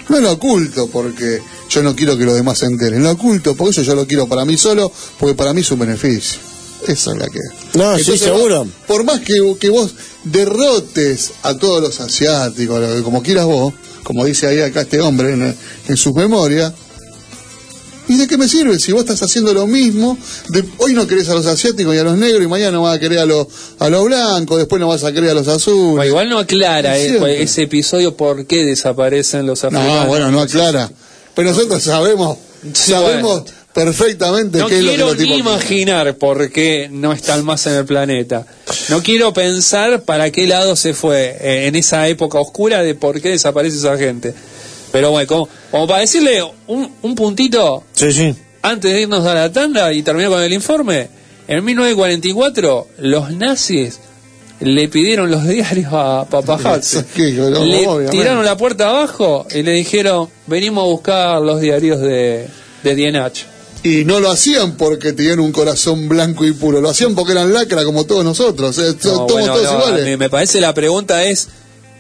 no lo oculto porque yo no quiero que los demás se enteren, lo oculto porque eso yo lo quiero para mí solo, porque para mí es un beneficio. Esa es la que. No, sí, seguro. Por más que, que vos derrotes a todos los asiáticos, como quieras vos, como dice ahí acá este hombre en, en sus memorias, ¿Y de qué me sirve si vos estás haciendo lo mismo? De, hoy no querés a los asiáticos y a los negros y mañana no vas a querer a los, a los blancos, después no vas a querer a los azules. Bueno, igual no aclara eh, Siempre. ese episodio por qué desaparecen los africanos. No, bueno, no aclara. Pero nosotros sabemos, sabemos perfectamente No qué es lo que quiero tipos ni imaginar por qué no están más en el planeta. No quiero pensar para qué lado se fue eh, en esa época oscura de por qué desaparece esa gente. Pero bueno, como, como para decirle un, un puntito Sí, sí. antes de irnos a la tanda y terminar con el informe, en 1944 los nazis le pidieron los diarios a Papahatze. ¿Qué? No, le obviamente. tiraron la puerta abajo y le dijeron, venimos a buscar los diarios de, de DNH. Y no lo hacían porque tenían un corazón blanco y puro, lo hacían porque eran lacra como todos nosotros. eh, No, somos bueno, todos no, iguales. me, me parece la pregunta es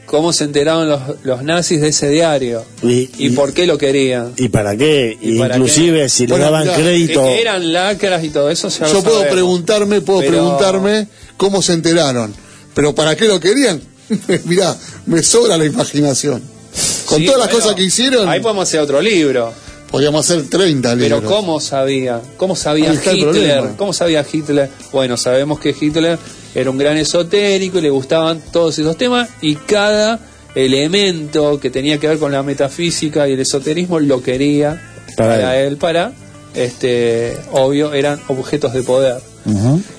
cómo se enteraron los, los nazis de ese diario Y, y, por qué lo querían. ¿Y para qué? ¿Y para Inclusive qué? si le Bueno, daban crédito... Que eran lacras y todo eso. ya lo Yo puedo sabemos. preguntarme, puedo Pero- preguntarme cómo se enteraron. Pero ¿para qué lo querían? Mirá, me sobra la imaginación. Con Sí, todas las bueno, cosas que hicieron, Ahí podemos hacer otro libro. Podríamos hacer 30 libros. Pero ¿cómo sabía? ¿Cómo sabía Hitler? ¿Cómo sabía Hitler? Bueno, sabemos que Hitler era un gran esotérico y le gustaban todos esos temas y cada elemento que tenía que ver con la metafísica y el esoterismo lo quería Para para, él. para este obvio eran objetos de poder.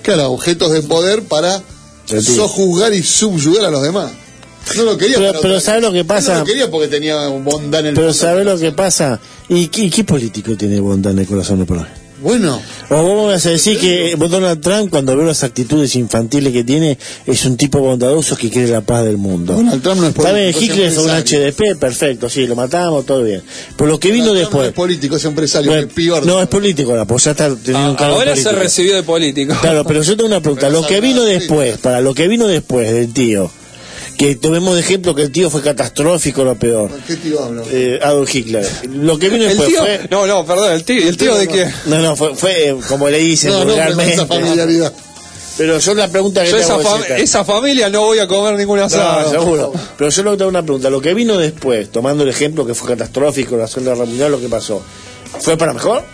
Claro, objetos de poder para sojuzgar y subyugar a los demás. No lo quería Pero- pero otra- ¿sabe lo que pasa? No lo quería porque tenía un bondad en el Pero ¿sabe lo que pasa? ¿Y qué, qué político tiene bondad en el corazón de Perón? Bueno, O vos me vas a decir que Donald Trump, cuando ve las actitudes infantiles que tiene, es un tipo bondadoso que quiere la paz del mundo. Donald Trump no es político, Hitler es un. HDP, perfecto, sí, lo matamos, todo bien. Pero lo que vino no después... es político, es empresario, Bueno, peor. no, es político ahora, pues ya está teniendo un cargo Ahora se político. recibió de político. Claro, pero yo tengo una pregunta. Pero Lo que vino después, para lo que vino después del tío, que tomemos de ejemplo que el tío fue catastrófico, lo peor. ¿Qué tío hablo? Eh, Adolf Hitler. Lo que vino El después tío, fue... no, no, perdón, el tío, el tío de qué? No, no, fue, fue, eh, como le dicen No, no, vulgarmente. esa familiaridad. Pero yo la pregunta que Yo te esa, hago fam- esa familia no voy a comer ningún No, asado. seguro. Pero yo le tengo una pregunta. Lo que vino después, tomando el ejemplo que fue catastrófico, la Segunda Guerra Mundial, lo que pasó, ¿fue para mejor?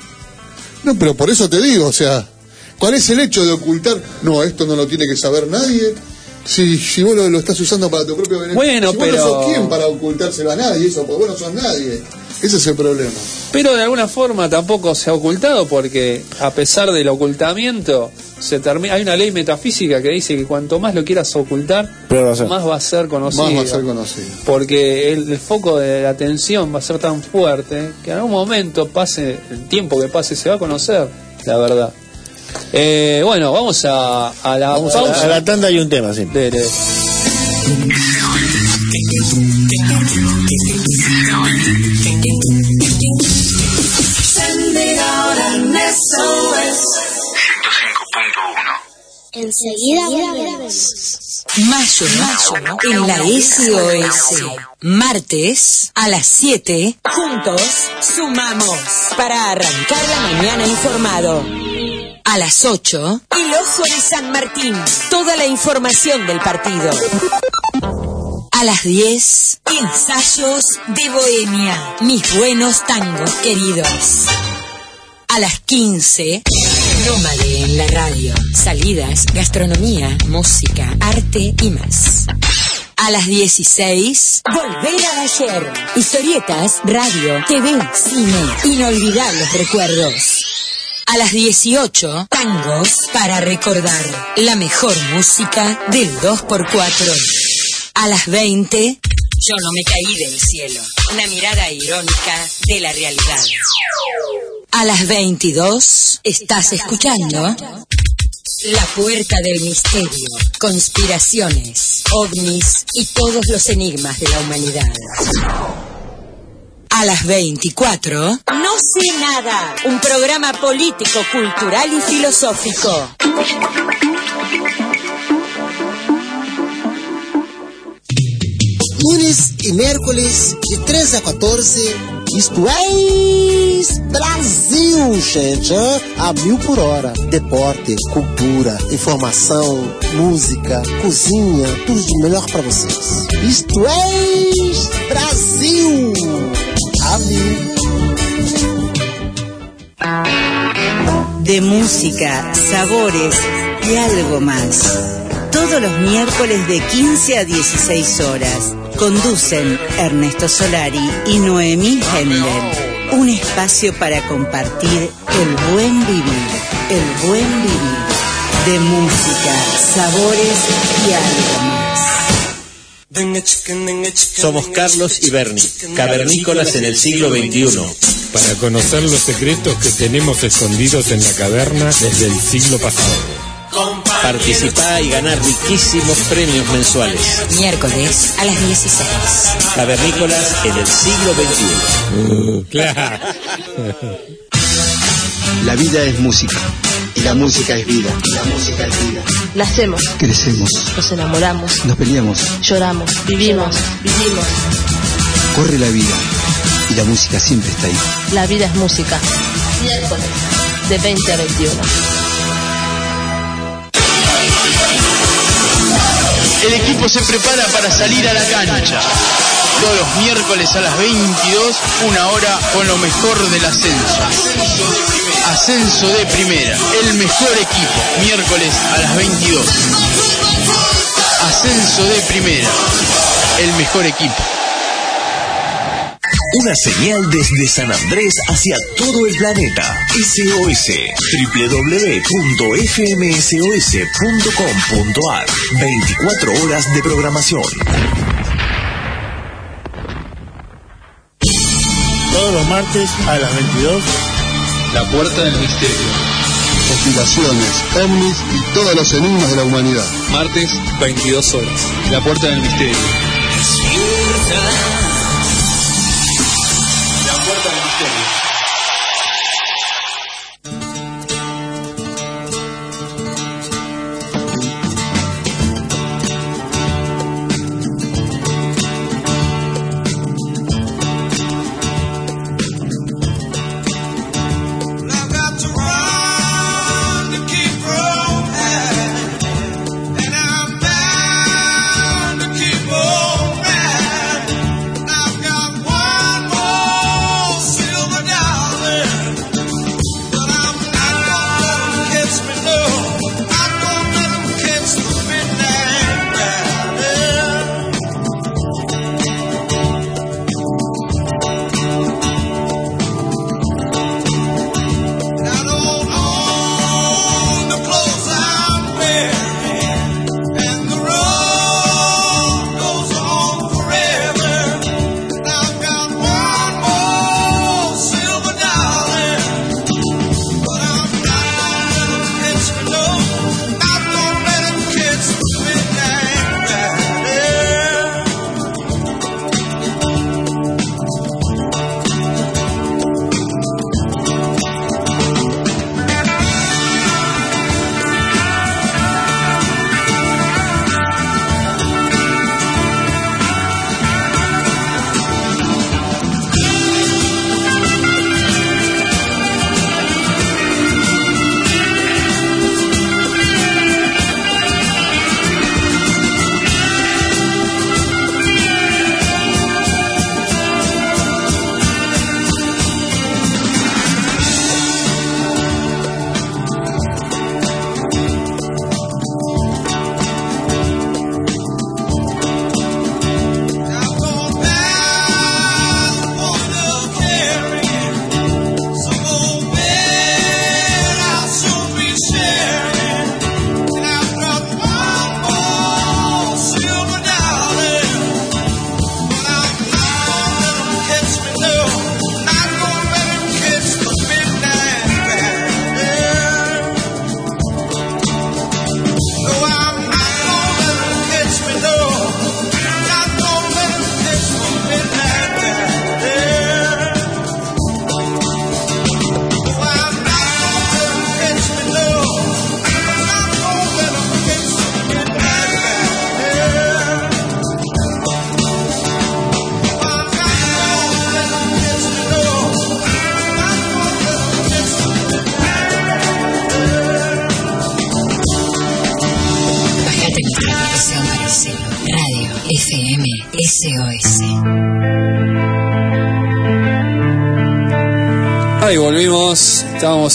No, pero por eso te digo, o sea, ¿cuál es el hecho de ocultar? No, esto no lo tiene que saber nadie. Si, si vos lo, lo estás usando para tu propio beneficio. Bueno, si vos pero- no sos quién para ocultárselo a nadie, eso, porque vos no sos nadie. Ese es el problema. Pero de alguna forma tampoco se ha ocultado porque a pesar del ocultamiento se termina hay una ley metafísica que dice que cuanto más lo quieras ocultar Pero va más va a ser conocido Más va a ser conocido. porque el, el foco de la atención va a ser tan fuerte que en algún momento pase el tiempo que pase se va a conocer la verdad Eh, bueno vamos a, a la Vamos a la, pausa a la tanda hay un tema, sí. An SOS. Enseguida volvemos. Mayo, en la SOS. Martes a las 7. Juntos sumamos para arrancar la mañana informado. A las 8. El oso de San Martín. Toda la información del partido. A las 10. Ensayos de Bohemia. Mis buenos tangos queridos. A las 15, Nómade en la radio. Salidas, gastronomía, música, arte y más. A las 16, Volver a ayer. Historietas, radio, TV, cine, inolvidables recuerdos. A las 18, tangos para recordar la mejor música del 2x4. A las 20, yo no me caí del cielo. Una mirada irónica de la realidad. A las 22, estás escuchando La Puerta del Misterio, conspiraciones, ovnis y todos los enigmas de la humanidad. A las 24, No sé nada, un programa político, cultural y filosófico. Lunes y miércoles de 3 a 14. Isto é Brasil, gente. A mil por hora. Deporte, cultura, informação, música, cozinha, tudo de melhor pra vocês. Isto é Brasil. De música, sabores y algo más. Todos los miércoles de 15 a 16 horas. Conducen Ernesto Solari y Noemí Hendel. Un espacio para compartir el buen vivir, el buen vivir. De música, sabores y algo más. Somos Carlos y Bernie, cavernícolas en el siglo XXI. Para conocer los secretos que tenemos escondidos en la caverna desde el siglo pasado. Participá y ganar riquísimos premios mensuales. Miércoles a las 16. Cavernícolas en el siglo XXI. Claro. La vida es música y la música es vida. La música es vida. Nacemos, Crecemos, nos enamoramos, nos peleamos, lloramos, vivimos, vivimos. corre la vida y la música siempre está ahí. La vida es música. Miércoles, de 20 a 21. El equipo se prepara para salir a la cancha. Todos los miércoles a las 22, una hora con lo mejor del ascenso. Ascenso de primera, el mejor equipo, miércoles a las 22. Ascenso de primera, el mejor equipo. Una señal desde San Andrés hacia todo el planeta. SOS. www.fmsos.com.ar 24 horas de programación. Todos los martes a las 22. La puerta del misterio. Conspiraciones, ovnis y todos los enigmas de la humanidad. Martes, 22 horas. La puerta del misterio.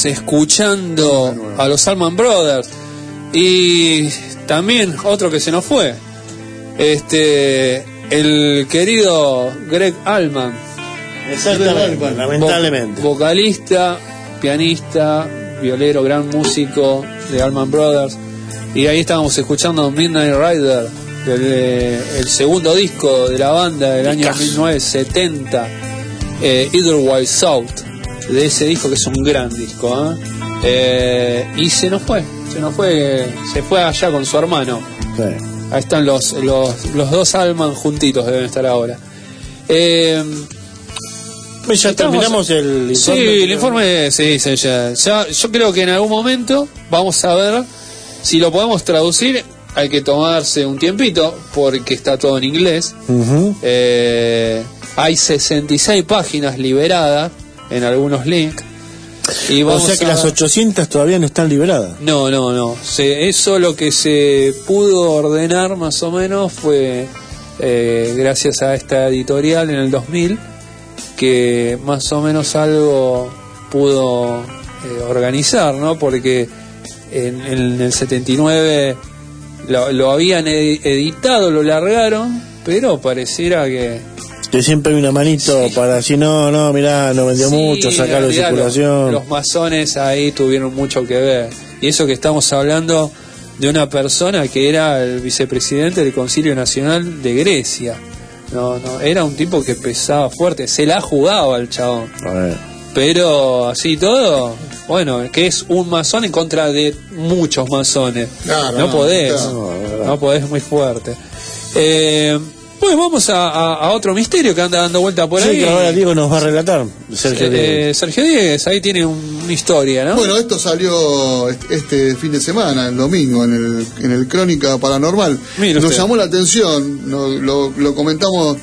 Escuchando a los Alman Brothers. Y también otro que se nos fue, este, el querido Greg Allman, Exactamente, lamentablemente. vo- vocalista, pianista, violero, gran músico de Allman Brothers. Y ahí estábamos escuchando Midnight Rider, el, el segundo disco de la banda del año 1970, eh, Eitherwise South de ese disco que es un gran disco ¿eh? Eh, y se nos fue se nos fue se fue allá con su hermano ahí están los, los, los dos Alman juntitos deben estar ahora eh, ya terminamos el sí informe. el informe sí, sí, ya, ya- yo creo que en algún momento vamos a ver si lo podemos traducir hay que tomarse un tiempito porque está todo en inglés Ujú. eh, hay 66 páginas liberadas en algunos links. Y O sea que a- las 800 todavía no están liberadas. No, no, no. Se- eso lo que se pudo ordenar más o menos fue eh, gracias a esta editorial en el 2000 que más o menos algo pudo eh, organizar, ¿no? Porque en, en el 79 lo, lo habían edi- editado, lo largaron, pero pareciera que Que siempre hay una manito para decir, no, no, mirá, no vendió Sí, mucho, sacarlo de circulación. Los, los masones ahí tuvieron mucho que ver. Y eso que estamos hablando de una persona que era el vicepresidente del Concilio Nacional de Grecia. No, no, era un tipo que pesaba fuerte, se la jugaba el chabón. Pero así todo, bueno, que es un masón en contra de muchos masones. Claro, no no, podés, claro. no, podés muy fuerte. Eh, pues vamos a, a- a otro misterio que anda dando vuelta por Sí, ahí. que ahora Diego nos va a relatar. Sergio Eh, Diego. Sergio Díez, ahí tiene un- una historia, ¿no? Bueno, esto salió est- este fin de semana, el domingo, en el, en el Crónica Paranormal. Mire nos usted. llamó la atención, no- lo, lo comentamos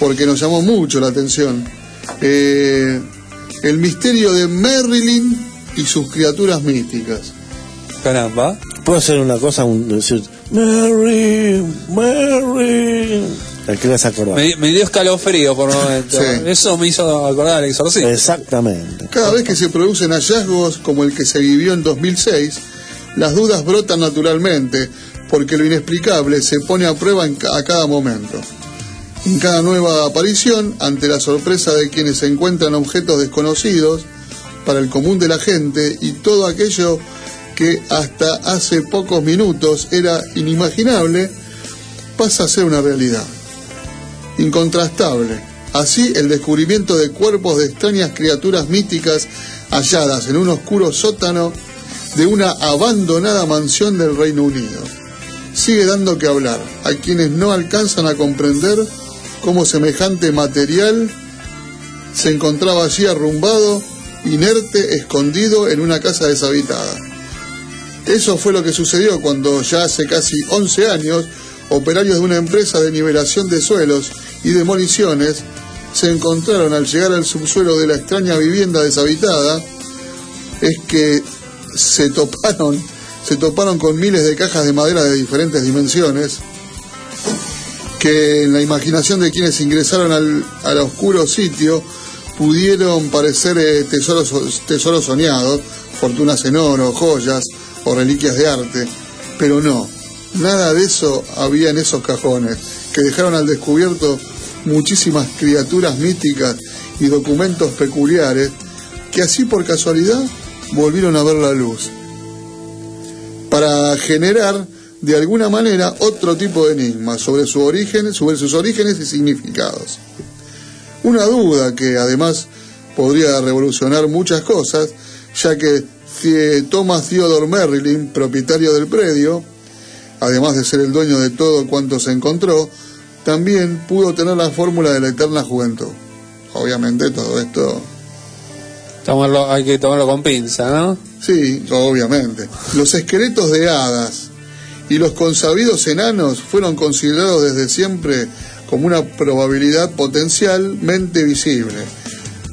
porque nos llamó mucho la atención. Eh, el misterio de Marilyn y sus criaturas místicas. Caramba. ¿Puedo hacer una cosa? Un, decir, Mary, Mary. El que vas a acordar. me, me dio escalofrío por un momento. Sí. Eso me hizo acordar al exorcismo. Exactamente. Cada vez que se producen hallazgos como el que se vivió en 2006, las dudas brotan naturalmente, porque lo inexplicable se pone a prueba en ca- a cada momento. En cada nueva aparición, ante la sorpresa de quienes encuentran objetos desconocidos para el común de la gente y todo aquello que hasta hace pocos minutos era inimaginable, pasa a ser una realidad incontrastable. Así, el descubrimiento de cuerpos de extrañas criaturas místicas halladas en un oscuro sótano de una abandonada mansión del Reino Unido. Sigue dando que hablar a quienes no alcanzan a comprender cómo semejante material se encontraba allí arrumbado, inerte, escondido en una casa deshabitada. Eso fue lo que sucedió cuando ya hace casi 11 años, operarios de una empresa de nivelación de suelos y demoliciones se encontraron al llegar al subsuelo de la extraña vivienda deshabitada, es que se toparon, se toparon con miles de cajas de madera de diferentes dimensiones, que en la imaginación de quienes ingresaron al, al oscuro sitio pudieron parecer eh, tesoros, tesoros soñados, fortunas en oro, joyas o reliquias de arte, pero no, nada de eso había en esos cajones, que dejaron al descubierto muchísimas criaturas místicas y documentos peculiares que así por casualidad volvieron a ver la luz, para generar de alguna manera otro tipo de enigma sobre su origen, sobre sus orígenes y significados. Una duda que además podría revolucionar muchas cosas, ya que Thomas Theodore Merrilin, propietario del predio, además de ser el dueño de todo cuanto se encontró, también pudo tener la fórmula de la eterna juventud. Obviamente todo esto Tomarlo, hay que tomarlo con pinza, ¿no? Sí, obviamente. Los esqueletos de hadas y los consabidos enanos fueron considerados desde siempre como una probabilidad potencialmente visible,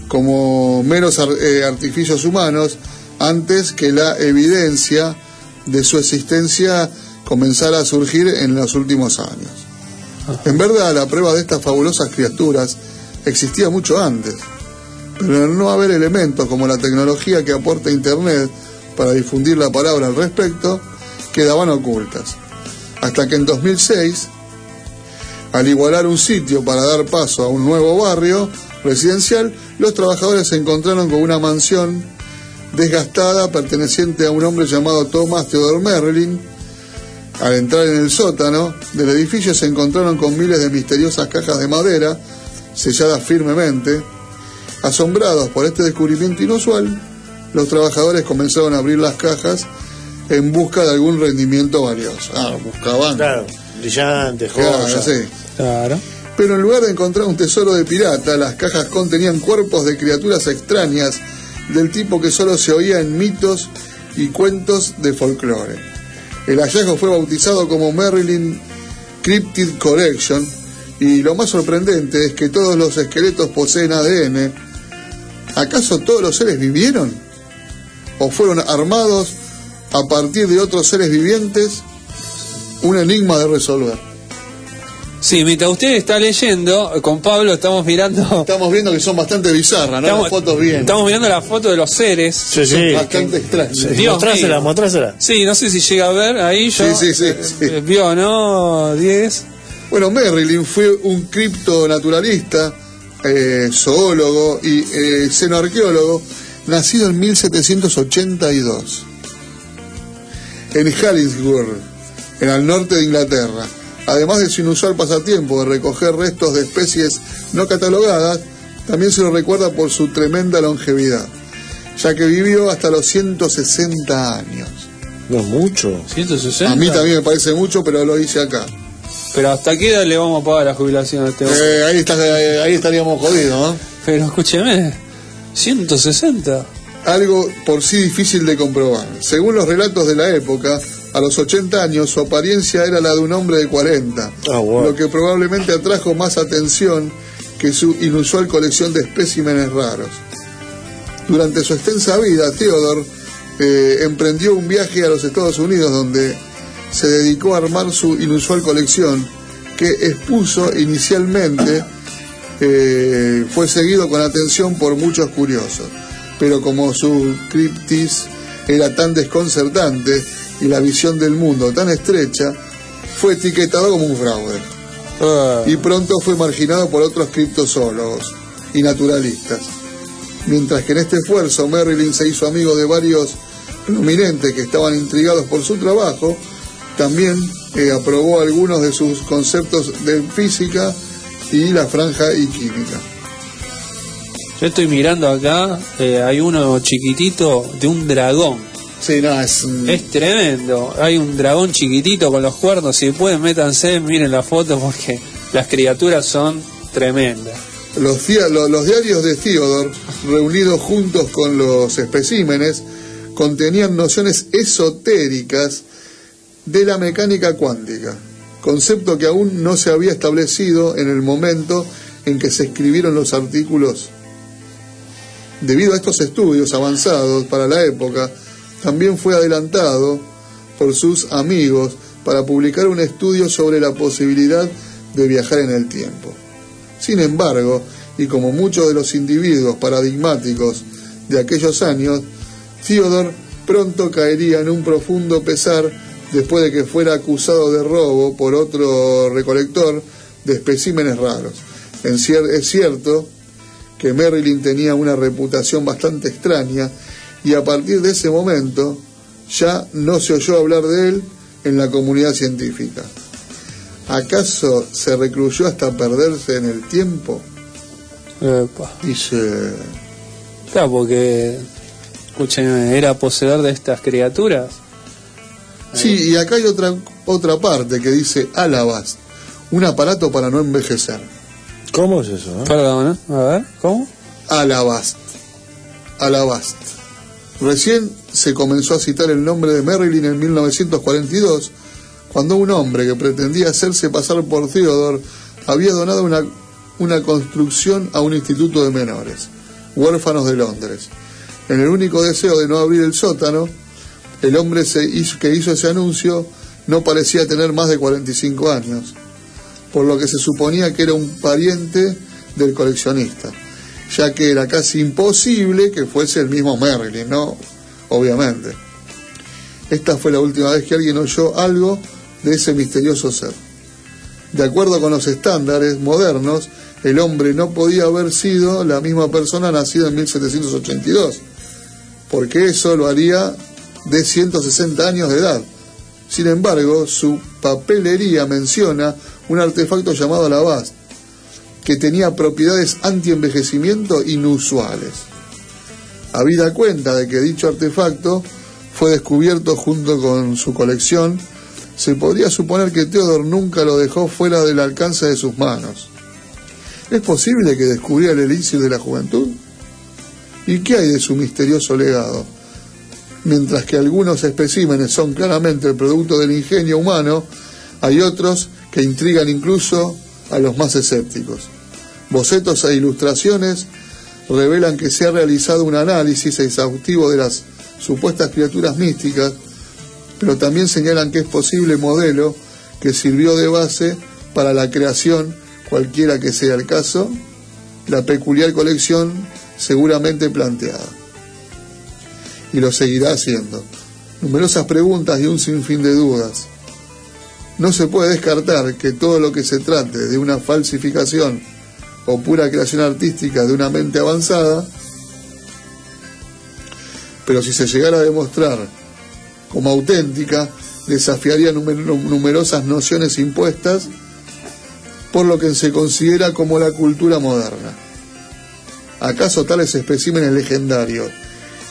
como meros ar- eh, artificios humanos, antes que la evidencia de su existencia comenzara a surgir en los últimos años. En verdad, la prueba de estas fabulosas criaturas existía mucho antes, pero al no haber elementos como la tecnología que aporta Internet para difundir la palabra al respecto, quedaban ocultas. Hasta que en 2006, al igualar un sitio para dar paso a un nuevo barrio residencial, los trabajadores se encontraron con una mansión desgastada perteneciente a un hombre llamado Thomas Theodore Merlin. Al entrar en el sótano del edificio se encontraron con miles de misteriosas cajas de madera selladas firmemente. Asombrados por este descubrimiento inusual, los trabajadores comenzaron a abrir las cajas en busca de algún rendimiento valioso. Ah, buscaban. Claro, brillantes, Claro, joyas. sí. Claro. Pero en lugar de encontrar un tesoro de pirata, las cajas contenían cuerpos de criaturas extrañas del tipo que solo se oía en mitos y cuentos de folclore. El hallazgo fue bautizado como Marilyn Cryptid Collection y lo más sorprendente es que todos los esqueletos poseen ADN. ¿Acaso todos los seres vivieron? ¿O fueron armados a partir de otros seres vivientes? Un enigma de resolver. Sí, mientras usted está leyendo, con Pablo estamos mirando. Estamos viendo que son bastante bizarras, ¿no? Las fotos bien. Estamos mirando la foto de los seres. Sí, sí. Son bastante extrañas. Dios Mostrásela, mío. mostrásela. Sí, no sé si llega a ver ahí. Yo, Sí, sí, sí, eh, sí. eh, Vio, ¿no? 10. Bueno, Merlin fue un criptonaturalista, eh, zoólogo y eh, xenoarqueólogo, nacido en 1782 en Hallingsworth, en el norte de Inglaterra. Además de su inusual pasatiempo de recoger restos de especies no catalogadas, también se lo recuerda por su tremenda longevidad, ya que vivió hasta los 160 años. No es mucho. 160. A mí también me parece mucho, pero lo hice acá. Pero hasta qué edad le vamos a pagar la jubilación a este hombre? Eh, ahí, está, eh, ahí estaríamos jodidos, ¿no? Pero escúcheme, 160. Algo por sí difícil de comprobar. Según los relatos de la época, a los 80 años su apariencia era la de un hombre de 40, Ah, wow. lo que probablemente atrajo más atención que su inusual colección de especímenes raros. Durante su extensa vida, Theodore eh, emprendió un viaje a los Estados Unidos donde se dedicó a armar su inusual colección que expuso inicialmente eh, fue seguido con atención por muchos curiosos, pero como su criptis era tan desconcertante y la visión del mundo tan estrecha, fue etiquetado como un fraude. Ah, Y pronto fue marginado por otros criptozoólogos y naturalistas. Mientras que en este esfuerzo Merlin se hizo amigo de varios prominentes que estaban intrigados por su trabajo, también eh, aprobó algunos de sus conceptos de física y la franja y química. Yo estoy mirando acá, eh, hay uno chiquitito de un dragón. Sí, no, es... Es tremendo. Hay un dragón chiquitito con los cuernos. Si pueden, métanse, miren la foto porque las criaturas son tremendas. Los, dia- lo- los diarios de Theodore, reunidos juntos con los especímenes, contenían nociones esotéricas de la mecánica cuántica, concepto que aún no se había establecido en el momento en que se escribieron los artículos. Debido a estos estudios avanzados para la época, también fue adelantado por sus amigos para publicar un estudio sobre la posibilidad de viajar en el tiempo. Sin embargo, y como muchos de los individuos paradigmáticos de aquellos años, Theodore pronto caería en un profundo pesar después de que fuera acusado de robo por otro recolector de especímenes raros. Es cierto que Merlin tenía una reputación bastante extraña y a partir de ese momento ya no se oyó hablar de él en la comunidad científica. ¿Acaso se recluyó hasta perderse en el tiempo? Epa. Dice, Claro, porque, escúchenme, era poseedor de estas criaturas. sí, y acá hay otra, otra parte que dice Alabast, un aparato para no envejecer. ¿Cómo es eso? eh? Perdón, ¿eh? a ver, ¿cómo? Alabast. Alabast. Recién se comenzó a citar el nombre de Merlin en 1942, cuando un hombre que pretendía hacerse pasar por Theodore había donado una, una construcción a un instituto de menores, huérfanos de Londres. En el único deseo de no abrir el sótano, el hombre que hizo ese anuncio no parecía tener más de 45 años. por lo que se suponía que era un pariente del coleccionista, ya que era casi imposible que fuese el mismo Merlin, ¿no? Obviamente. Esta fue la última vez que alguien oyó algo de ese misterioso ser. De acuerdo con los estándares modernos, el hombre no podía haber sido la misma persona nacida en 1782, porque eso lo haría de 160 años de edad. Sin embargo, su papelería menciona un artefacto llamado la Bast, que tenía propiedades anti-envejecimiento inusuales. Habida cuenta de que dicho artefacto fue descubierto junto con su colección, se podría suponer que Theodore nunca lo dejó fuera del alcance de sus manos. ¿Es posible que descubriera el elixir de la juventud? ¿Y qué hay de su misterioso legado? Mientras que algunos especímenes son claramente el producto del ingenio humano, hay otros que intrigan incluso a los más escépticos. Bocetos e ilustraciones revelan que se ha realizado un análisis exhaustivo de las supuestas criaturas místicas, pero también señalan que es posible modelo que sirvió de base para la creación, cualquiera que sea el caso, la peculiar colección seguramente planteada. Y lo seguirá haciendo. Numerosas preguntas y un sinfín de dudas. No se puede descartar que todo lo que se trate de una falsificación o pura creación artística de una mente avanzada, pero si se llegara a demostrar como auténtica, desafiaría numer- numerosas nociones impuestas por lo que se considera como la cultura moderna. ¿Acaso tales especímenes legendarios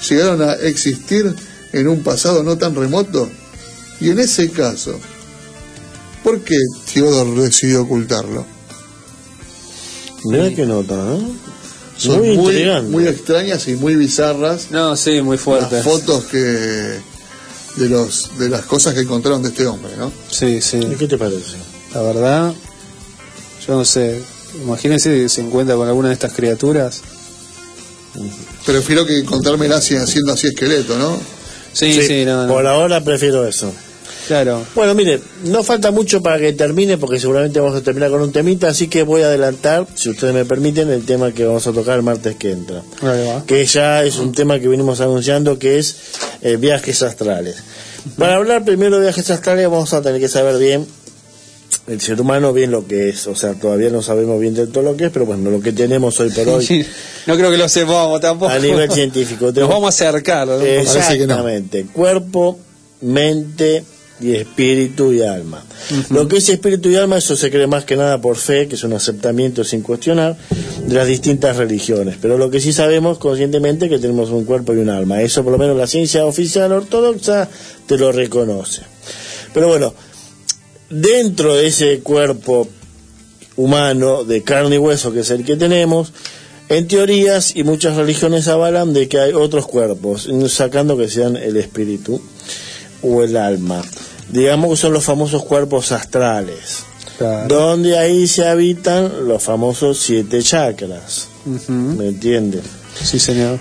llegaron a existir en un pasado no tan remoto? Y en ese caso, ¿por qué Theodore decidió ocultarlo? Mirá qué nota, ¿no? Son Muy muy, extrañas y muy bizarras No, sí, muy fuerte. las fotos que de los de las cosas que encontraron de este hombre, ¿no? Sí, sí. ¿Y qué te parece? La verdad, yo no sé. Imagínense que se encuentra con alguna de estas criaturas. Prefiero que encontrármela haciendo así esqueleto, ¿no? Sí, sí, no, no. Por ahora prefiero eso. Claro. Bueno, mire, no falta mucho para que termine porque seguramente vamos a terminar con un temita, así que voy a adelantar, si ustedes me permiten, el tema que vamos a tocar el martes que entra. Que ya es un tema que venimos anunciando que es eh, viajes astrales. Para hablar primero de viajes astrales vamos a tener que saber bien el ser humano bien lo que es, o sea, todavía no sabemos bien del todo lo que es, pero bueno, lo que tenemos hoy por hoy Sí, no creo que lo sepamos tampoco. a nivel científico. Nos vamos a acercar. ¿no? Exactamente. Cuerpo, mente y espíritu y alma. Lo que es espíritu y alma, eso se cree más que nada por fe, que es un aceptamiento sin cuestionar de las distintas religiones. Pero lo que sí sabemos conscientemente es que tenemos un cuerpo y un alma. Eso por lo menos la ciencia oficial ortodoxa te lo reconoce. Pero bueno, dentro de ese cuerpo humano de carne y hueso que es el que tenemos, en teorías y muchas religiones avalan de que hay otros cuerpos, sacando que sean el espíritu o el alma. Digamos que son los famosos cuerpos astrales, donde ahí se habitan los famosos siete chakras. ¿Me entiende? Sí, señor.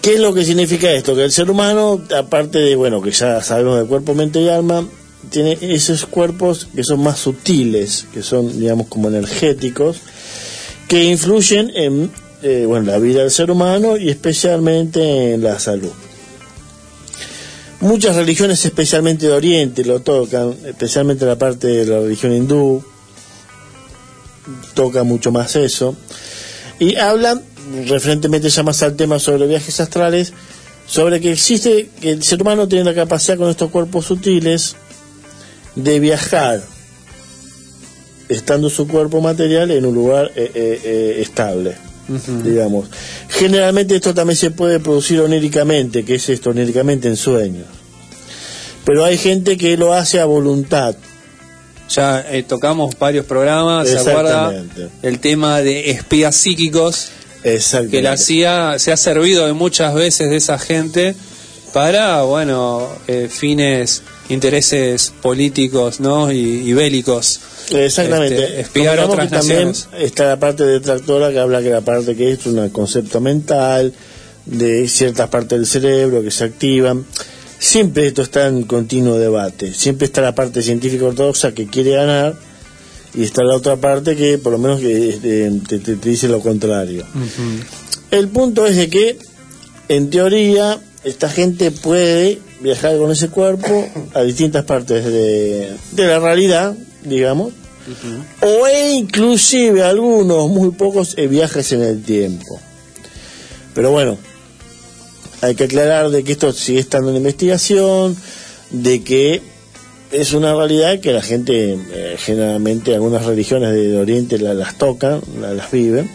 ¿Qué es lo que significa esto? Que el ser humano, aparte de, bueno, que ya sabemos de cuerpo, mente y alma, tiene esos cuerpos que son más sutiles, que son, digamos, como energéticos, que influyen en, eh, bueno, la vida del ser humano y especialmente en la salud. Muchas religiones, especialmente de Oriente, lo tocan, especialmente la parte de la religión hindú, toca mucho más eso. Y hablan, referentemente ya más al tema sobre viajes astrales, sobre que existe, que el ser humano tiene la capacidad con estos cuerpos sutiles de viajar, estando su cuerpo material en un lugar eh, eh, digamos. Generalmente esto también se puede producir oníricamente, que es esto, oníricamente en sueños. Pero hay gente que lo hace a voluntad. Ya eh, tocamos varios programas, ¿se acuerda? El tema de espías psíquicos, Exactamente. que la CIA se ha servido de muchas veces de esa gente para, bueno, eh, fines, intereses políticos, ¿no? Y, y bélicos. Exactamente. Este, espiar a otras también está la parte detractora que habla que la parte que es un concepto mental, de ciertas partes del cerebro que se activan. Siempre esto está en continuo debate. Siempre está la parte científica ortodoxa que quiere ganar y está la otra parte que por lo menos que este, te, te- te dice lo contrario. El punto es de que, en teoría, esta gente puede viajar con ese cuerpo a distintas partes de, de la realidad, digamos, o e inclusive algunos, muy pocos, eh, viajes en el tiempo. Pero bueno, hay que aclarar de que esto sigue estando en investigación, de que es una realidad que la gente, eh, generalmente algunas religiones de Oriente la- las tocan, la- las viven,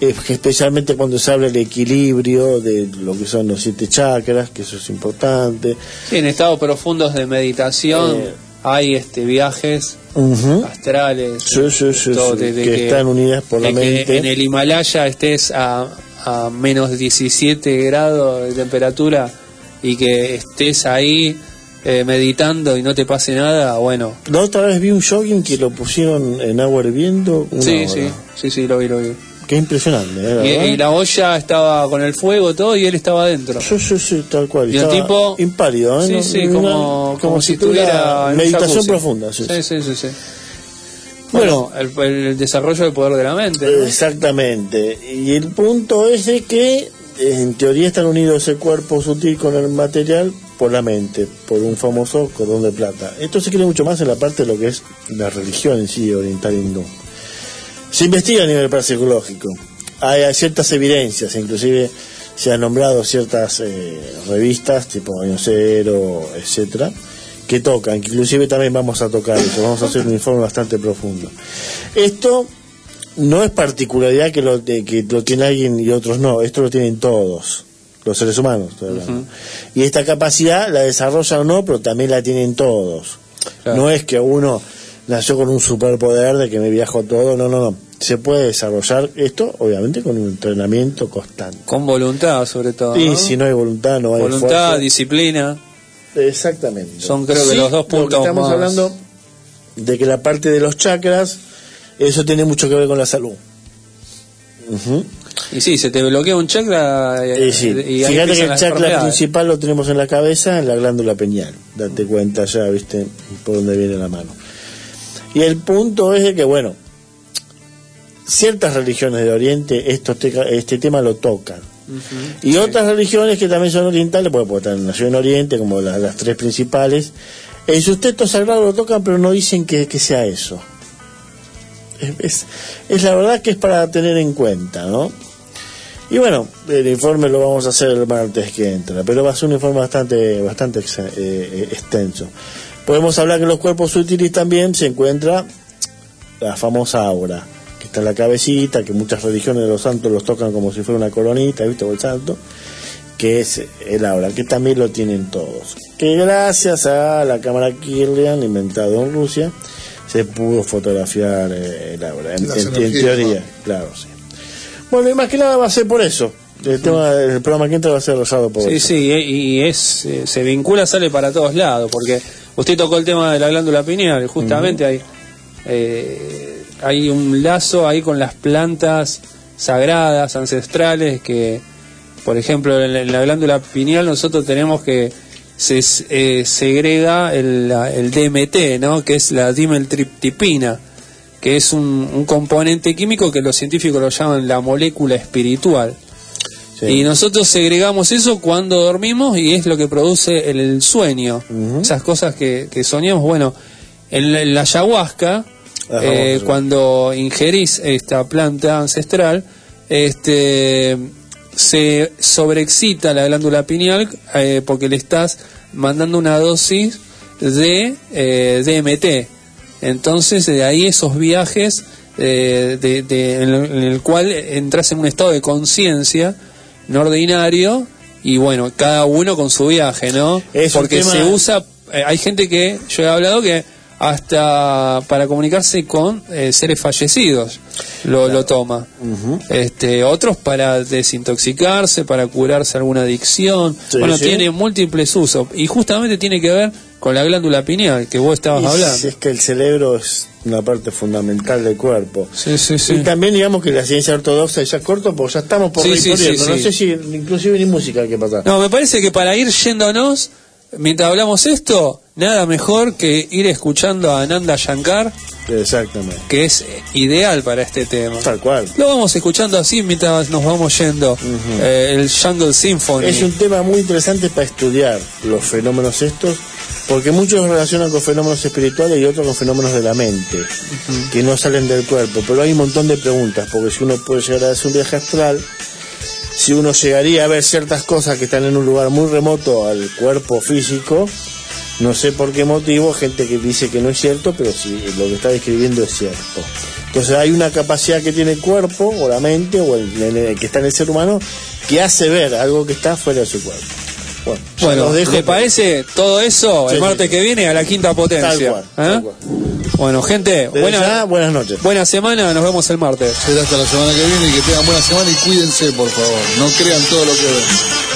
especialmente cuando se habla del equilibrio de lo que son los siete chakras, que eso es importante. Sí, en estados profundos de meditación Eh. hay este viajes astrales. Sí, sí, sí, todo, sí, de- de que están unidas por la que mente. en el Himalaya estés a, a menos 17 grados de temperatura y que estés ahí eh, meditando y no te pase nada, bueno. La otra vez vi un jogging que lo pusieron en agua hirviendo. una Sí, hora. sí, sí, sí, lo vi, lo vi. Qué impresionante, ¿eh? Y, la olla estaba con el fuego todo y él estaba adentro. Sí, sí, sí, tal cual. Y el tipo- impálido, ¿eh? Sí, sí, como, como, si tuviera en meditación profunda. Sí, Sí, sí, sí. sí. Bueno, el, el desarrollo del poder de la mente. ¿no? Exactamente. Y el punto es de que en teoría están unidos ese cuerpo sutil con el material por la mente, por un famoso cordón de plata. Esto se cree mucho más en la parte de lo que es la religión en sí, oriental hindú. Se investiga a nivel parapsicológico. Hay, hay ciertas evidencias, inclusive se han nombrado ciertas eh, revistas tipo Año Cero, etcétera, que tocan, que inclusive también vamos a tocar eso, vamos a hacer un informe bastante profundo. Esto no es particularidad que lo, de- que lo tiene alguien y otros no, esto lo tienen todos, los seres humanos. Y esta capacidad la desarrollan o no, pero también la tienen todos. No es que uno nació con un superpoder de que me viajo todo, no, no, no. Se puede desarrollar esto, obviamente, con un entrenamiento constante. Con voluntad, sobre todo. Y ¿no? si no hay voluntad, no hay Voluntad, esfuerzo. disciplina. Exactamente. Son creo que los dos lo que puntos estamos más. hablando de que la parte de los chakras, eso tiene mucho que ver con la salud. Y sí, se te bloquea un chakra eh, Y sí, y ahí fíjate que el chakra principal lo tenemos en la cabeza, en la glándula pineal. Date cuenta ya, viste, por dónde viene la mano. Y el punto es de que, bueno, ciertas religiones de Oriente esto te- este tema lo tocan. Y otras religiones que también son orientales, porque estar nació en Oriente, como la- las tres principales, en sus textos sagrados lo tocan, pero no dicen que, que sea eso. Es, es- es la verdad que es para tener en cuenta, ¿no? Y bueno, el informe lo vamos a hacer el martes que entra, pero va a ser un informe bastante, bastante ex- eh, eh, extenso. Podemos hablar que en los cuerpos sutiles también se encuentra la famosa aura, en la cabecita, que muchas religiones de los santos los tocan como si fuera una coronita, ¿viste? O el santo, que es el aura, que también lo tienen todos. Que gracias a la cámara Kirlian, inventada en Rusia, se pudo fotografiar eh, el aura, en, teoría, claro, sí. Bueno, y más que nada va a ser por eso. El, tema, el programa que entra va a ser rosado por Sí, eso. sí, y y es, eh, se vincula, sale para todos lados, porque usted tocó el tema de la glándula pineal, justamente hay, eh, hay un lazo ahí con las plantas sagradas, ancestrales, que, por ejemplo, en la, glándula pineal nosotros tenemos que se eh, segrega el, el DMT, ¿no? que es la dimetriptipina, que es un, un componente químico que los científicos lo llaman la molécula espiritual. Y nosotros segregamos eso cuando dormimos y es lo que produce el, el sueño. Esas cosas que, que soñamos. Bueno, en la, en la ayahuasca, eh, cuando ingerís esta planta ancestral, este se sobreexcita la glándula pineal eh, porque le estás mandando una dosis de eh, DMT. Entonces, de ahí esos viajes eh, de, de- en, el, cual entras en un estado de conciencia no ordinario y bueno, cada uno con su viaje, ¿no? Es Porque tema- se usa, hay gente que, yo he hablado que hasta para comunicarse con eh, seres fallecidos lo, lo toma. este Otros para desintoxicarse, para curarse alguna adicción. Sí, bueno, sí. tiene múltiples usos y justamente tiene que ver con la glándula pineal que vos estabas Y hablando. si es que el cerebro es una parte fundamental del cuerpo. Sí, sí, sí. Y también digamos que la ciencia ortodoxa, ya corto, pues ya estamos por Sí, sí, no sé si inclusive ni música hay que pasar. No, me parece que para ir yéndonos, mientras hablamos esto, nada mejor que ir escuchando a Nanda Shankar, Exactamente. que es ideal para este tema. Tal cual. Lo vamos escuchando así mientras nos vamos yendo. Eh, el Jungle Symphony. Es un tema muy interesante para estudiar los fenómenos estos, porque muchos relacionan con fenómenos espirituales y otros con fenómenos de la mente, que no salen del cuerpo. Pero hay un montón de preguntas, porque si uno puede llegar a hacer un viaje astral, si uno llegaría a ver ciertas cosas que están en un lugar muy remoto al cuerpo físico, no sé por qué motivo, gente que dice que no es cierto, pero sí, lo que está describiendo es cierto. Entonces hay una capacidad que tiene el cuerpo, o la mente, o el, el que está en el ser humano, que hace ver algo que está fuera de su cuerpo. Bueno, dejo, ¿le parece todo eso Sí, el sí. martes que viene a la quinta potencia? Tal cual, ¿Eh? Bueno, gente, buena, ya, buenas noches. buena semana, nos vemos el martes. Será hasta la semana que viene y que tengan buena semana y cuídense, por favor. No crean todo lo que ven.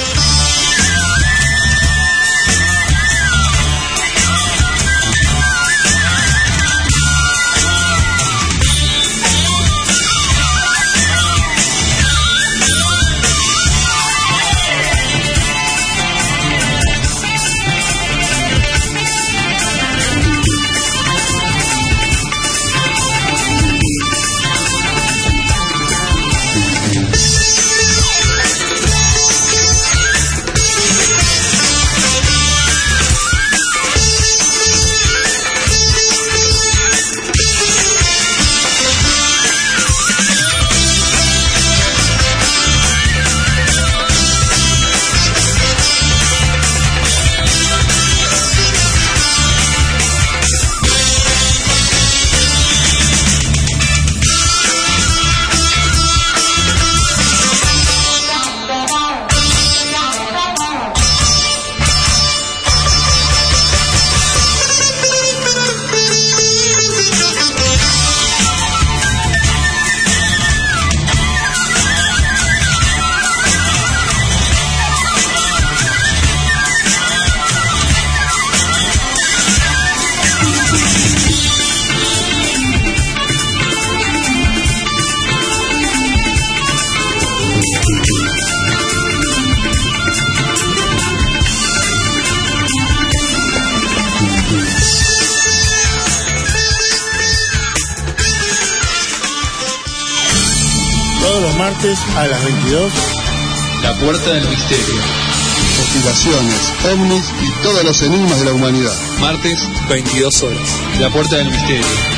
Ovnis y todos los enigmas de la humanidad. Martes, 22 horas. La puerta del misterio.